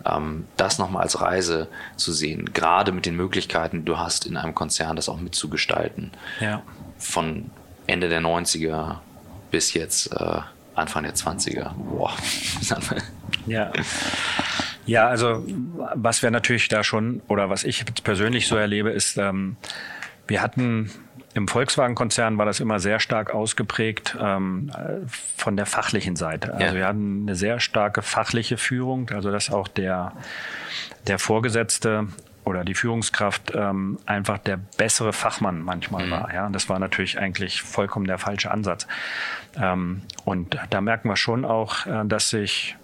Speaker 1: ähm, das nochmal als Reise zu sehen, gerade mit den Möglichkeiten, die du hast, in einem Konzern das auch mitzugestalten.
Speaker 2: Ja.
Speaker 1: Von Ende der 90er bis jetzt äh, Anfang der 20er. Boah.
Speaker 2: Ja. Ja, also was wir natürlich da schon oder was ich persönlich so erlebe, ist, ähm, wir hatten im Volkswagen-Konzern war das immer sehr stark ausgeprägt ähm, äh, von der fachlichen Seite. Also
Speaker 1: Ja.
Speaker 2: wir hatten eine sehr starke fachliche Führung, also dass auch der, der Vorgesetzte oder die Führungskraft ähm, einfach der bessere Fachmann manchmal war. Ja, und das war natürlich eigentlich vollkommen der falsche Ansatz. Ähm, und da merken wir schon auch, äh, dass sich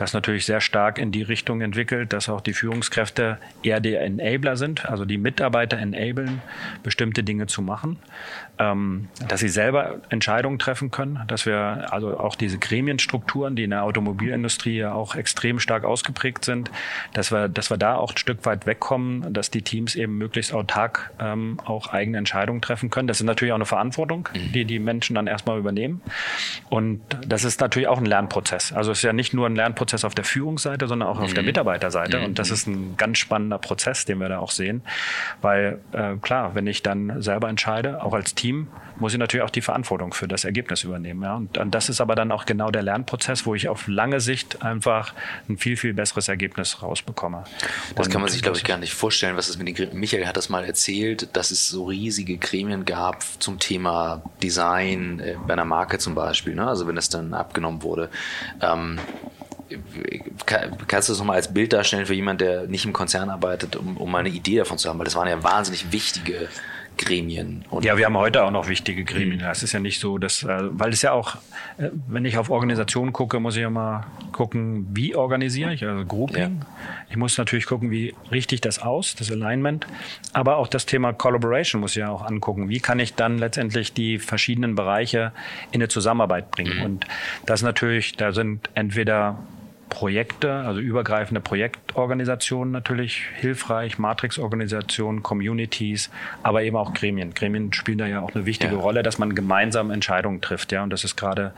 Speaker 2: das natürlich sehr stark in die Richtung entwickelt, dass auch die Führungskräfte eher die Enabler sind, also die Mitarbeiter enablen, bestimmte Dinge zu machen, ähm, dass sie selber Entscheidungen treffen können, dass wir also auch diese Gremienstrukturen, die in der Automobilindustrie ja auch extrem stark ausgeprägt sind, dass wir, dass wir da auch ein Stück weit wegkommen, dass die Teams eben möglichst autark ähm, auch eigene Entscheidungen treffen können. Das ist natürlich auch eine Verantwortung, die die Menschen dann erstmal übernehmen. Und das ist natürlich auch ein Lernprozess. Also es ist ja nicht nur ein Lernprozess auf der Führungsseite, sondern auch auf der Mitarbeiterseite. Und das ist ein ganz spannender Prozess, den wir da auch sehen. Weil äh, klar, wenn ich dann selber entscheide, auch als Team, muss ich natürlich auch die Verantwortung für das Ergebnis übernehmen. Ja? Und, und das ist aber dann auch genau der Lernprozess, wo ich auf lange Sicht einfach ein viel, viel besseres Ergebnis rausbekomme.
Speaker 1: Das
Speaker 2: Und
Speaker 1: kann man sich, glaube ich, gar nicht vorstellen, was es mit den. Michael hat das mal erzählt, dass es so riesige Gremien gab zum Thema Design äh, bei einer Marke zum Beispiel. Ne? Also wenn das dann abgenommen wurde. Ähm, kannst du das nochmal als Bild darstellen für jemanden, der nicht im Konzern arbeitet, um, um mal eine Idee davon zu haben? Weil das waren ja wahnsinnig wichtige Gremien.
Speaker 2: Ja, wir haben heute auch noch wichtige Gremien. Es ist ja nicht so, dass, äh, weil es ja auch, äh, wenn ich auf Organisationen gucke, muss ich ja mal gucken, wie organisiere ich, also Grouping. Ich muss natürlich gucken, wie richte ich das aus, das Alignment. Aber auch das Thema Collaboration muss ich ja auch angucken. Wie kann ich dann letztendlich die verschiedenen Bereiche in eine Zusammenarbeit bringen? Und das natürlich, da sind entweder Projekte, also übergreifende Projektorganisationen natürlich hilfreich, Matrixorganisationen, Communities, aber eben auch Gremien. Gremien spielen da ja auch eine wichtige
Speaker 1: Ja.
Speaker 2: Rolle, dass man gemeinsam Entscheidungen trifft, ja. Und das ist gerade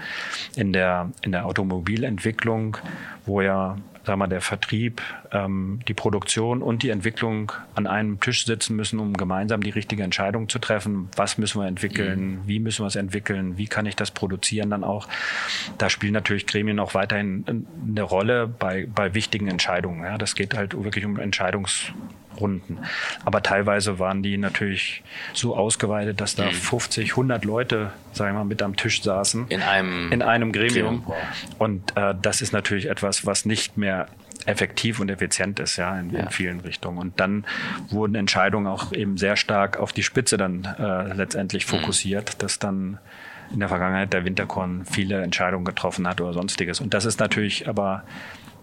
Speaker 2: in der, in der Automobilentwicklung, wo ja, sag mal, der Vertrieb, ähm, die Produktion und die Entwicklung an einem Tisch sitzen müssen, um gemeinsam die richtige Entscheidung zu treffen. Was müssen wir entwickeln? Wie müssen wir es entwickeln? Wie kann ich das produzieren dann auch? Da spielen natürlich Gremien auch weiterhin eine Rolle bei, bei wichtigen Entscheidungen. Ja, das geht halt wirklich um Entscheidungsrunden. Aber teilweise waren die natürlich so ausgeweitet, dass da 50, 100 Leute, sagen wir mal, mit am Tisch saßen.
Speaker 1: In einem
Speaker 2: in einem Gremium.
Speaker 1: Gremium.
Speaker 2: Und äh, das ist natürlich etwas, was nicht mehr effektiv und effizient ist, ja, in, ja. in, vielen Richtungen. Und dann wurden Entscheidungen auch eben sehr stark auf die Spitze dann äh, letztendlich mhm. fokussiert, mhm. dass dann in der Vergangenheit der Winterkorn viele Entscheidungen getroffen hat oder sonstiges. Und das ist natürlich aber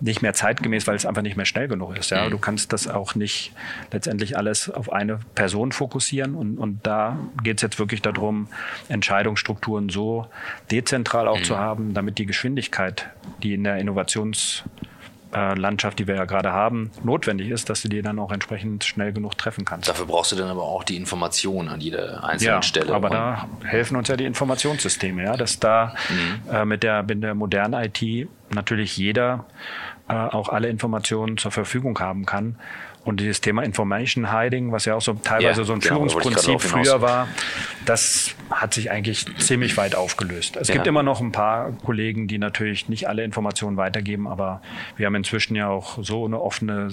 Speaker 2: nicht mehr zeitgemäß, weil es einfach nicht mehr schnell genug ist. Ja? Mhm. Du kannst das auch nicht letztendlich alles auf eine Person fokussieren. Und, und da geht es jetzt wirklich darum, Entscheidungsstrukturen so dezentral auch mhm. zu haben, damit die Geschwindigkeit, die in der Innovations äh, Landschaft, die wir ja gerade haben, notwendig ist, dass du die dann auch entsprechend schnell genug treffen kannst.
Speaker 1: Dafür brauchst du dann aber auch die Information an jeder einzelnen
Speaker 2: ja,
Speaker 1: Stelle.
Speaker 2: Aber da helfen uns ja die Informationssysteme, ja, dass da mhm. äh, mit, der, mit der modernen IT natürlich jeder äh, auch alle Informationen zur Verfügung haben kann. Und dieses Thema Information Hiding, was ja auch so teilweise ja, so ein genau, Führungsprinzip früher war, das hat sich eigentlich ziemlich weit aufgelöst. Es ja. gibt immer noch ein paar Kollegen, die natürlich nicht alle Informationen weitergeben, aber wir haben inzwischen ja auch so eine offene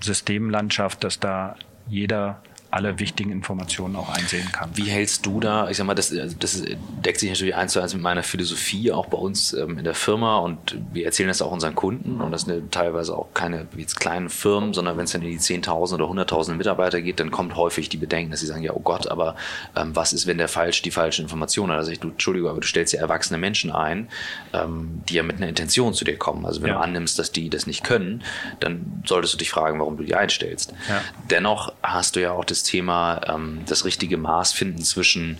Speaker 2: Systemlandschaft, dass da jeder alle wichtigen Informationen auch einsehen kann.
Speaker 1: Wie hältst du da, ich sag mal, das, das deckt sich natürlich eins zu eins mit meiner Philosophie, auch bei uns ähm, in der Firma und wir erzählen das auch unseren Kunden und das sind teilweise auch keine jetzt kleinen Firmen, sondern wenn es dann in die 10.000 oder 100.000 Mitarbeiter geht, dann kommt häufig die Bedenken, dass sie sagen, ja, oh Gott, aber ähm, was ist, wenn der falsch die falsche Information hat? Also ich, du, Entschuldigung, aber du stellst ja erwachsene Menschen ein, ähm, die ja mit einer Intention zu dir kommen. Also wenn ja. du annimmst, dass die das nicht können, dann solltest du dich fragen, warum du die einstellst. Ja. Dennoch hast du ja auch das Thema ähm, das richtige Maß finden zwischen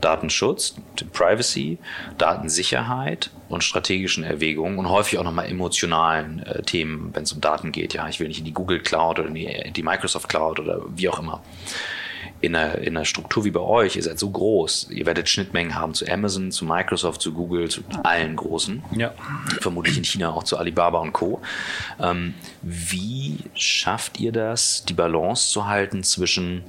Speaker 1: Datenschutz, Privacy, Datensicherheit und strategischen Erwägungen und häufig auch nochmal emotionalen äh, Themen, wenn es um Daten geht. Ja, ich will nicht in die Google Cloud oder in die, in die Microsoft Cloud oder wie auch immer in einer, in einer Struktur wie bei euch, ihr seid so groß, ihr werdet Schnittmengen haben zu Amazon, zu Microsoft, zu Google, zu allen großen. Ja. Vermutlich in China auch zu Alibaba und Co. Ähm, wie schafft ihr das, die Balance zu halten zwischen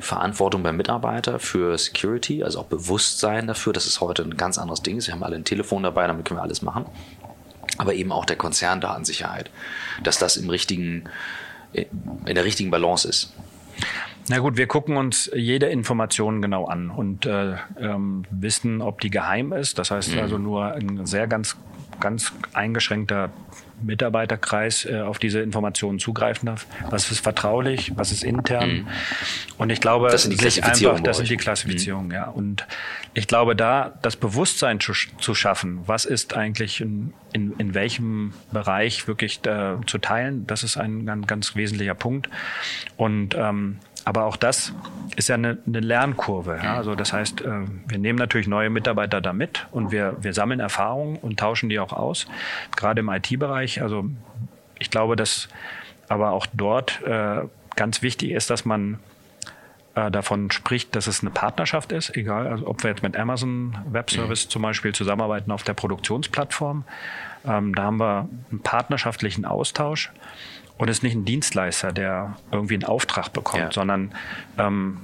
Speaker 1: Verantwortung beim Mitarbeiter für Security, also auch Bewusstsein dafür, dass es heute ein ganz anderes Ding ist. Wir haben alle ein Telefon dabei, damit können wir alles machen. Aber eben auch der Konzerndatensicherheit, dass das im richtigen, in der richtigen Balance ist.
Speaker 2: Na gut, wir gucken uns jede Information genau an und äh, ähm, wissen, ob die geheim ist. Das heißt mhm. also nur ein sehr ganz, ganz eingeschränkter Mitarbeiterkreis äh, auf diese Informationen zugreifen darf. Was ist vertraulich, was ist intern? Mhm. Und ich glaube,
Speaker 1: das sind die Klassifizierungen.
Speaker 2: das sind die Klassifizierungen, mhm. ja. Und ich glaube, da das Bewusstsein zu, zu schaffen, was ist eigentlich in, in, in welchem Bereich wirklich äh, zu teilen, das ist ein ganz, ganz wesentlicher Punkt. Und ähm, aber auch das ist ja eine, eine Lernkurve. Ja? Also das heißt, äh, wir nehmen natürlich neue Mitarbeiter da mit und wir, wir sammeln Erfahrungen und tauschen die auch aus. Gerade im IT-Bereich. Also ich glaube, dass aber auch dort äh, ganz wichtig ist, dass man äh, davon spricht, dass es eine Partnerschaft ist, egal, also ob wir jetzt mit Amazon Web Service zum Beispiel zusammenarbeiten auf der Produktionsplattform. Ähm, da haben wir einen partnerschaftlichen Austausch und es ist nicht ein Dienstleister, der irgendwie einen Auftrag bekommt, ja. sondern ähm,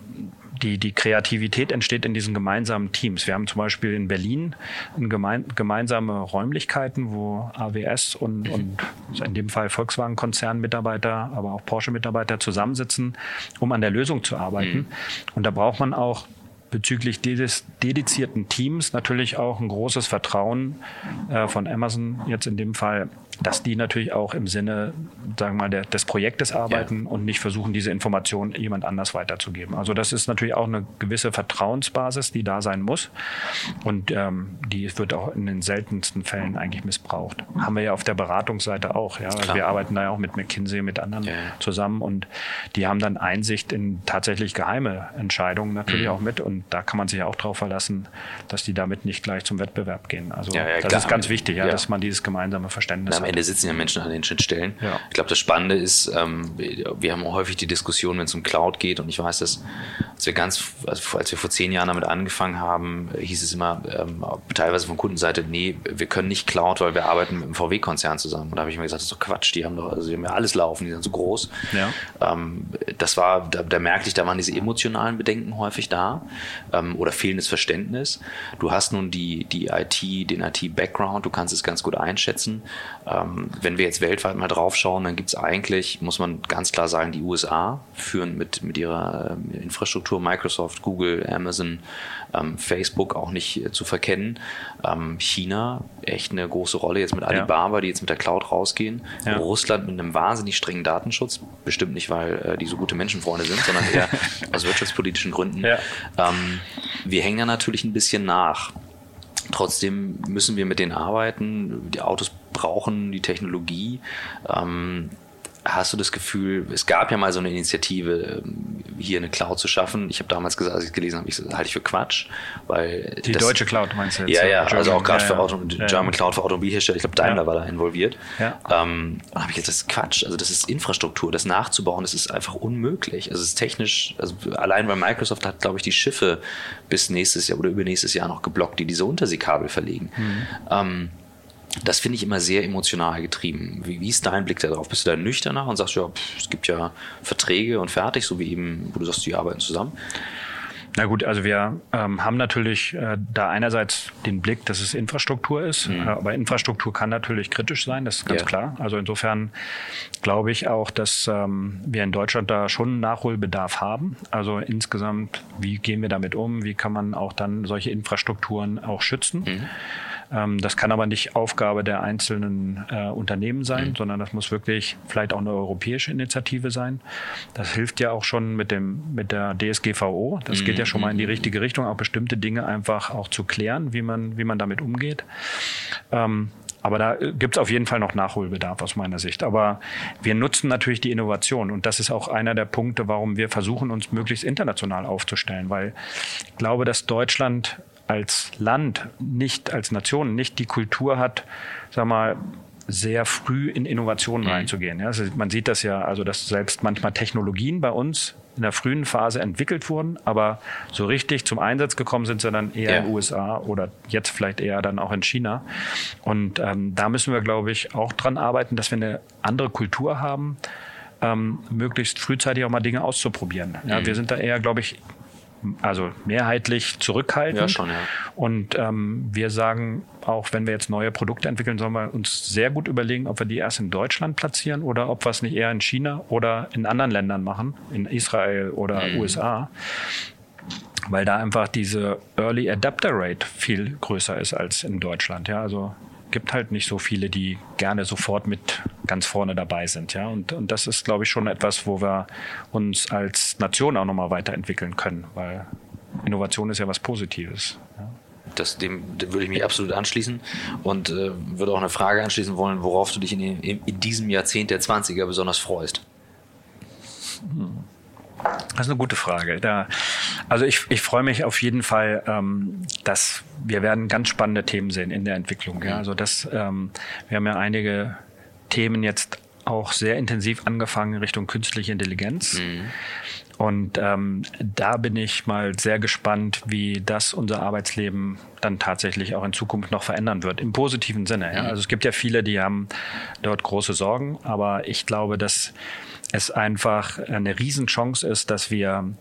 Speaker 2: die, die Kreativität entsteht in diesen gemeinsamen Teams. Wir haben zum Beispiel in Berlin gemein, gemeinsame Räumlichkeiten, wo AWS und, und in dem Fall Volkswagen-Konzern-Mitarbeiter, aber auch Porsche-Mitarbeiter zusammensitzen, um an der Lösung zu arbeiten. Mhm. Und da braucht man auch bezüglich dieses dedizierten Teams natürlich auch ein großes Vertrauen äh, von Amazon jetzt in dem Fall dass die natürlich auch im Sinne, sagen wir mal, der, des Projektes arbeiten ja. und nicht versuchen, diese Information jemand anders weiterzugeben. Also das ist natürlich auch eine gewisse Vertrauensbasis, die da sein muss. Und ähm, die wird auch in den seltensten Fällen eigentlich missbraucht. Haben wir ja auf der Beratungsseite auch. Ja? Also wir arbeiten da ja auch mit McKinsey, mit anderen ja. zusammen und die haben dann Einsicht in tatsächlich geheime Entscheidungen natürlich mhm. auch mit. Und da kann man sich auch darauf verlassen, dass die damit nicht gleich zum Wettbewerb gehen. Also ja, das klar. ist ganz wichtig, ja, dass man dieses gemeinsame Verständnis
Speaker 1: am Ende sitzen ja Menschen an den Schnittstellen. Ja. Ich glaube, das Spannende ist, ähm, wir haben häufig die Diskussion, wenn es um Cloud geht, und ich weiß, dass als wir ganz, also als wir vor zehn Jahren damit angefangen haben, hieß es immer ähm, teilweise von Kundenseite, nee, wir können nicht Cloud, weil wir arbeiten mit dem VW-Konzern zusammen. Und da habe ich mir gesagt, das ist doch Quatsch, die haben doch, also die haben ja alles laufen, die sind so groß. Ja. Ähm, das war, da, da merkte ich, da waren diese emotionalen Bedenken häufig da ähm, oder fehlendes Verständnis. Du hast nun die, die IT, den IT-Background, du kannst es ganz gut einschätzen. ähm, wenn wir jetzt weltweit mal drauf schauen, dann gibt es eigentlich, muss man ganz klar sagen, die USA führen mit, mit ihrer ähm, Infrastruktur Microsoft, Google, Amazon, ähm, Facebook auch nicht äh, zu verkennen. Ähm, China echt eine große Rolle jetzt mit Alibaba, ja. die jetzt mit der Cloud rausgehen. Ja. Russland mit einem wahnsinnig strengen Datenschutz, bestimmt nicht, weil äh, die so gute Menschenfreunde sind, sondern eher aus wirtschaftspolitischen Gründen. Ja. Ähm, wir hängen da natürlich ein bisschen nach. Trotzdem müssen wir mit denen arbeiten. Die Autos brauchen die Technologie. Ähm, Hast du das Gefühl, es gab ja mal so eine Initiative, ähm, hier eine Cloud zu schaffen. Ich habe damals gesagt, als ich es gelesen habe, ich halte ich für Quatsch, weil
Speaker 2: die das, deutsche Cloud meinst du
Speaker 1: jetzt? Ja, ja, German, also auch gerade ja, für Auto, ja, German Cloud für Automobilhersteller. Ich glaube, Daimler war da involviert. Ja. Ähm, habe ich gesagt, das ist Quatsch. Also das ist Infrastruktur, das nachzubauen, das ist einfach unmöglich. Also es ist technisch, also allein weil Microsoft hat, glaube ich, die Schiffe bis nächstes Jahr oder übernächstes Jahr noch geblockt, die diese Unterseekabel verlegen. Mhm. Ähm, das finde ich immer sehr emotional getrieben. Wie, wie, ist dein Blick darauf? Bist du da nüchterner und sagst, ja, pff, es gibt ja Verträge und fertig, so wie eben, wo du sagst, die arbeiten zusammen?
Speaker 2: Na gut, also wir ähm, haben natürlich äh, da einerseits den Blick, dass es Infrastruktur ist, mhm. äh, aber Infrastruktur kann natürlich kritisch sein, das ist ganz ja. klar. Also insofern glaube ich auch, dass ähm, wir in Deutschland da schon Nachholbedarf haben. Also insgesamt, wie gehen wir damit um? Wie kann man auch dann solche Infrastrukturen auch schützen? Mhm. Ähm, das kann aber nicht Aufgabe der einzelnen äh, Unternehmen sein, mhm. sondern das muss wirklich vielleicht auch eine europäische Initiative sein. Das hilft ja auch schon mit, dem, mit der DSGVO. Das mhm. geht ja schon mal in die mhm. richtige Richtung, auch bestimmte Dinge einfach auch zu klären, wie man, wie man damit umgeht. Ähm, aber da gibt es auf jeden Fall noch Nachholbedarf aus meiner Sicht. Aber wir nutzen natürlich die Innovation und das ist auch einer der Punkte, warum wir versuchen, uns möglichst international aufzustellen, weil ich glaube, dass Deutschland als Land nicht, als Nation nicht die Kultur hat, sag mal, sehr früh in Innovationen mhm. reinzugehen. Ja, also man sieht das ja, also dass selbst manchmal Technologien bei uns in der frühen Phase entwickelt wurden, aber so richtig zum Einsatz gekommen sind sie dann eher ja. in den USA oder jetzt vielleicht eher dann auch in China. Und ähm, da müssen wir, glaube ich, auch dran arbeiten, dass wir eine andere Kultur haben, ähm, möglichst frühzeitig auch mal Dinge auszuprobieren. Ja, mhm. Wir sind da eher, glaube ich, also mehrheitlich zurückhaltend. Ja, schon, ja. Und ähm, wir sagen auch, wenn wir jetzt neue Produkte entwickeln, sollen wir uns sehr gut überlegen, ob wir die erst in Deutschland platzieren oder ob wir es nicht eher in China oder in anderen Ländern machen, in Israel oder mhm. USA weil da einfach diese Early Adapter Rate viel größer ist als in Deutschland. Ja, also gibt halt nicht so viele, die gerne sofort mit ganz vorne dabei sind. Ja? Und, und das ist, glaube ich, schon etwas, wo wir uns als Nation auch nochmal weiterentwickeln können, weil Innovation ist ja was Positives. Ja?
Speaker 1: Das, dem, dem, würde ich mich absolut anschließen und äh, würde auch eine Frage anschließen wollen, worauf du dich in, in, in diesem Jahrzehnt der 20er besonders freust.
Speaker 2: Hm. Das ist eine gute Frage. Da, also ich, ich freue mich auf jeden Fall, ähm, dass wir werden ganz spannende Themen sehen in der Entwicklung. Ja? Also das, ähm, wir haben ja einige Themen jetzt auch sehr intensiv angefangen Richtung künstliche Intelligenz. Mhm. Und ähm, da bin ich mal sehr gespannt, wie das unser Arbeitsleben dann tatsächlich auch in Zukunft noch verändern wird, im positiven Sinne. Ja? Mhm. Also es gibt ja viele, die haben dort große Sorgen, aber ich glaube, dass es einfach eine Riesenchance ist, dass wir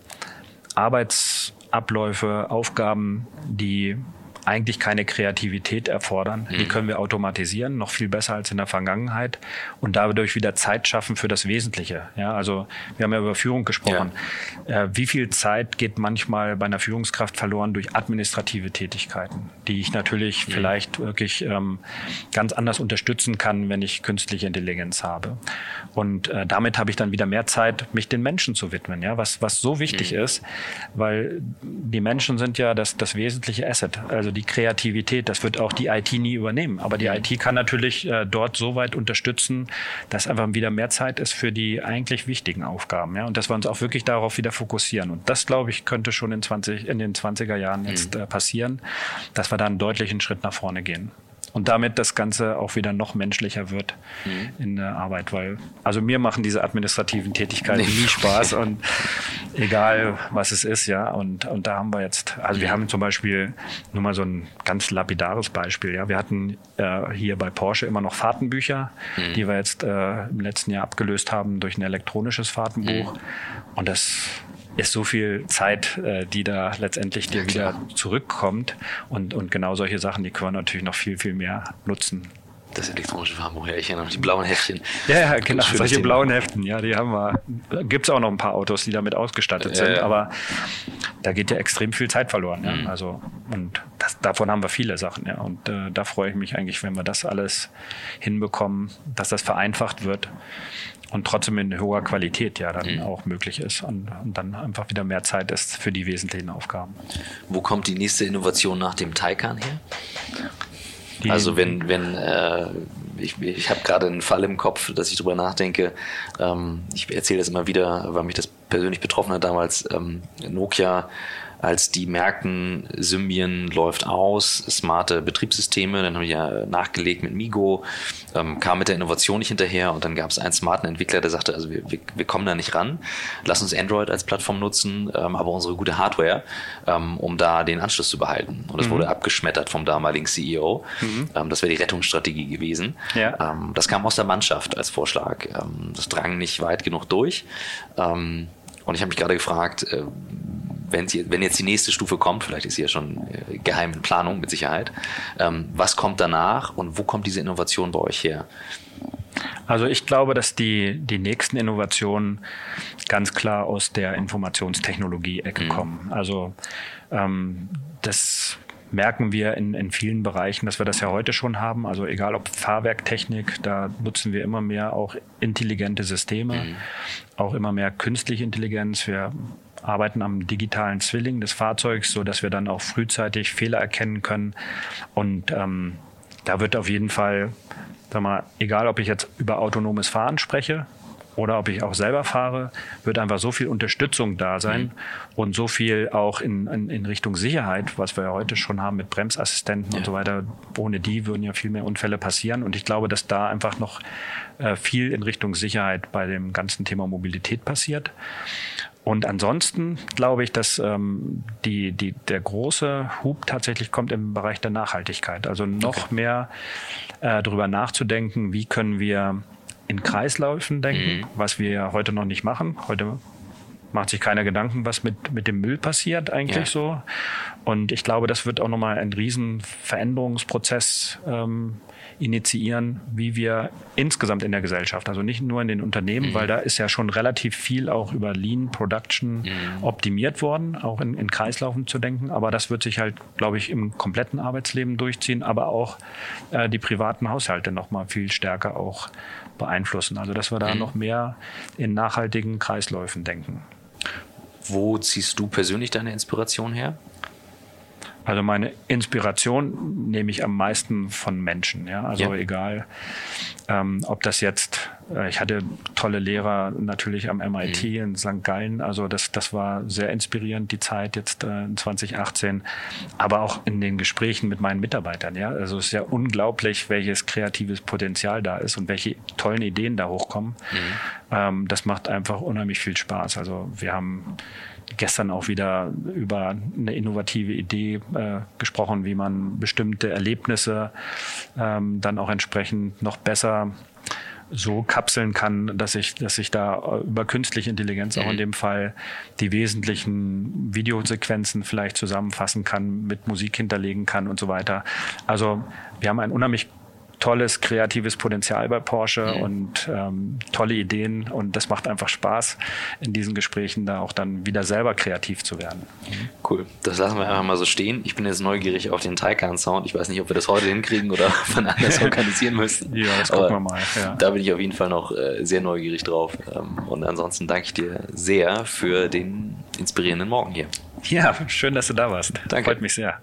Speaker 2: Arbeitsabläufe, Aufgaben, die eigentlich keine Kreativität erfordern. Mhm. Die können wir automatisieren, noch viel besser als in der Vergangenheit und dadurch wieder Zeit schaffen für das Wesentliche. Ja, also wir haben ja über Führung gesprochen. Ja. Äh, wie viel Zeit geht manchmal bei einer Führungskraft verloren durch administrative Tätigkeiten, die ich natürlich mhm. vielleicht wirklich ähm, ganz anders unterstützen kann, wenn ich künstliche Intelligenz habe. Und äh, damit habe ich dann wieder mehr Zeit, mich den Menschen zu widmen, ja, was, was so wichtig mhm. ist, weil die Menschen sind ja das, das wesentliche Asset. Also also die Kreativität, das wird auch die IT nie übernehmen. Aber die mhm. IT kann natürlich äh, dort so weit unterstützen, dass einfach wieder mehr Zeit ist für die eigentlich wichtigen Aufgaben. Ja? Und dass wir uns auch wirklich darauf wieder fokussieren. Und das, glaube ich, könnte schon in, 20, in den 20er Jahren jetzt mhm. äh, passieren, dass wir da einen deutlichen Schritt nach vorne gehen und damit das Ganze auch wieder noch menschlicher wird mhm. in der Arbeit, weil also mir machen diese administrativen Tätigkeiten nie Spaß und egal was es ist, ja und und da haben wir jetzt, also wir mhm. haben zum Beispiel nur mal so ein ganz lapidares Beispiel, ja, wir hatten äh, hier bei Porsche immer noch Fahrtenbücher, mhm. die wir jetzt äh, im letzten Jahr abgelöst haben durch ein elektronisches Fahrtenbuch mhm. und das ist so viel Zeit, äh, die da letztendlich dir wieder zurückkommt. Und, und genau solche Sachen, die können wir natürlich noch viel, viel mehr nutzen.
Speaker 1: Das elektronische Warnbuch, ja, ich erinnere mich, die blauen Heftchen.
Speaker 2: Ja, ja, genau, solche blauen Heften, ja, die haben wir. Gibt es auch noch ein paar Autos, die damit ausgestattet sind, ja. aber da geht ja extrem viel Zeit verloren. Ja. Mhm. Also, und das, davon haben wir viele Sachen, ja. Und äh, da freue ich mich eigentlich, wenn wir das alles hinbekommen, dass das vereinfacht wird und trotzdem in hoher Qualität ja dann mhm. auch möglich ist und, und, dann einfach wieder mehr Zeit ist für die wesentlichen Aufgaben.
Speaker 1: Wo kommt die nächste Innovation nach dem Taycan her? Die also wenn, wenn äh, ich, ich habe gerade einen Fall im Kopf, dass ich drüber nachdenke. Ähm, ich erzähle das immer wieder, weil mich das persönlich betroffen hat damals. Ähm, Nokia als die merken, Symbian läuft aus, smarte Betriebssysteme, dann haben die ja nachgelegt mit Migo, ähm, kam mit der Innovation nicht hinterher und dann gab es einen smarten Entwickler, der sagte, also wir, wir, wir kommen da nicht ran, lass uns Android als Plattform nutzen, ähm, aber unsere gute Hardware, ähm, um da den Anschluss zu behalten. Und das mhm. wurde abgeschmettert vom damaligen CEO. Mhm. Ähm, das wäre die Rettungsstrategie gewesen. Ja. Ähm, das kam aus der Mannschaft als Vorschlag. Ähm, das drang nicht weit genug durch. Und ich habe mich gerade gefragt, äh, wenn, sie, wenn jetzt die nächste Stufe kommt, vielleicht ist sie ja schon äh, geheim in Planung mit Sicherheit, ähm, was kommt danach und wo kommt diese Innovation bei euch her?
Speaker 2: Also ich glaube, dass die, die nächsten Innovationen ganz klar aus der Informationstechnologie-Ecke mhm. kommen. Also ähm, das merken wir in, in vielen Bereichen, dass wir das ja heute schon haben. Also egal ob Fahrwerktechnik, da nutzen wir immer mehr auch intelligente Systeme, mhm. auch immer mehr künstliche Intelligenz. Wir arbeiten am digitalen Zwilling des Fahrzeugs, so dass wir dann auch frühzeitig Fehler erkennen können. Und ähm, da wird auf jeden Fall, sag mal, egal ob ich jetzt über autonomes Fahren spreche oder ob ich auch selber fahre, wird einfach so viel Unterstützung da sein mhm. und so viel auch in, in, in, Richtung Sicherheit, was wir ja heute schon haben mit Bremsassistenten ja. und so weiter. Ohne die würden ja viel mehr Unfälle passieren. Und ich glaube, dass da einfach noch äh, viel in Richtung Sicherheit bei dem ganzen Thema Mobilität passiert. Und ansonsten glaube ich, dass ähm, die, die, der große Hub tatsächlich kommt im Bereich der Nachhaltigkeit. Also noch okay. mehr äh, darüber nachzudenken, wie können wir in Kreisläufen denken, mhm. was wir heute noch nicht machen. Heute macht sich keiner Gedanken, was mit, mit dem Müll passiert eigentlich ja. so. Und ich glaube, das wird auch nochmal ein riesen Veränderungsprozess ähm, initiieren, wie wir insgesamt in der Gesellschaft, also nicht nur in den Unternehmen, mhm. weil da ist ja schon relativ viel auch über Lean Production mhm. optimiert worden, auch in, in Kreislaufen zu denken. Aber das wird sich halt, glaube ich, im kompletten Arbeitsleben durchziehen, aber auch äh, die privaten Haushalte nochmal viel stärker auch beeinflussen. Also dass wir da mhm. noch mehr in nachhaltigen Kreisläufen denken.
Speaker 1: Wo ziehst du persönlich deine Inspiration her?
Speaker 2: Also meine Inspiration nehme ich am meisten von Menschen. Ja? Also ja. egal, ähm, ob das jetzt, äh, ich hatte tolle Lehrer natürlich am MIT mhm. in St. Gallen. Also das, das war sehr inspirierend, die Zeit jetzt äh, in 2018. Aber auch in den Gesprächen mit meinen Mitarbeitern. Ja? Also es ist ja unglaublich, welches kreatives Potenzial da ist und welche tollen Ideen da hochkommen. Mhm. Ähm, das macht einfach unheimlich viel Spaß. Also wir haben gestern auch wieder über eine innovative Idee äh, gesprochen, wie man bestimmte Erlebnisse ähm, dann auch entsprechend noch besser so kapseln kann, dass ich, dass ich da über künstliche Intelligenz auch in mhm. dem Fall die wesentlichen Videosequenzen vielleicht zusammenfassen kann, mit Musik hinterlegen kann und so weiter. Also wir haben ein unheimlich tolles kreatives Potenzial bei Porsche mhm. und ähm, tolle Ideen und das macht einfach Spaß, in diesen Gesprächen da auch dann wieder selber kreativ zu werden.
Speaker 1: Mhm. Cool, das lassen wir einfach mal so stehen. Ich bin jetzt neugierig auf den Taycan Sound. Ich weiß nicht, ob wir das heute hinkriegen oder von anders organisieren müssen.
Speaker 2: ja, das gucken Aber wir mal. Ja.
Speaker 1: Da bin ich auf jeden Fall noch äh, sehr neugierig drauf. Ähm, und ansonsten danke ich dir sehr für den inspirierenden Morgen hier.
Speaker 2: Ja, schön, dass du da warst. Danke. Freut mich sehr.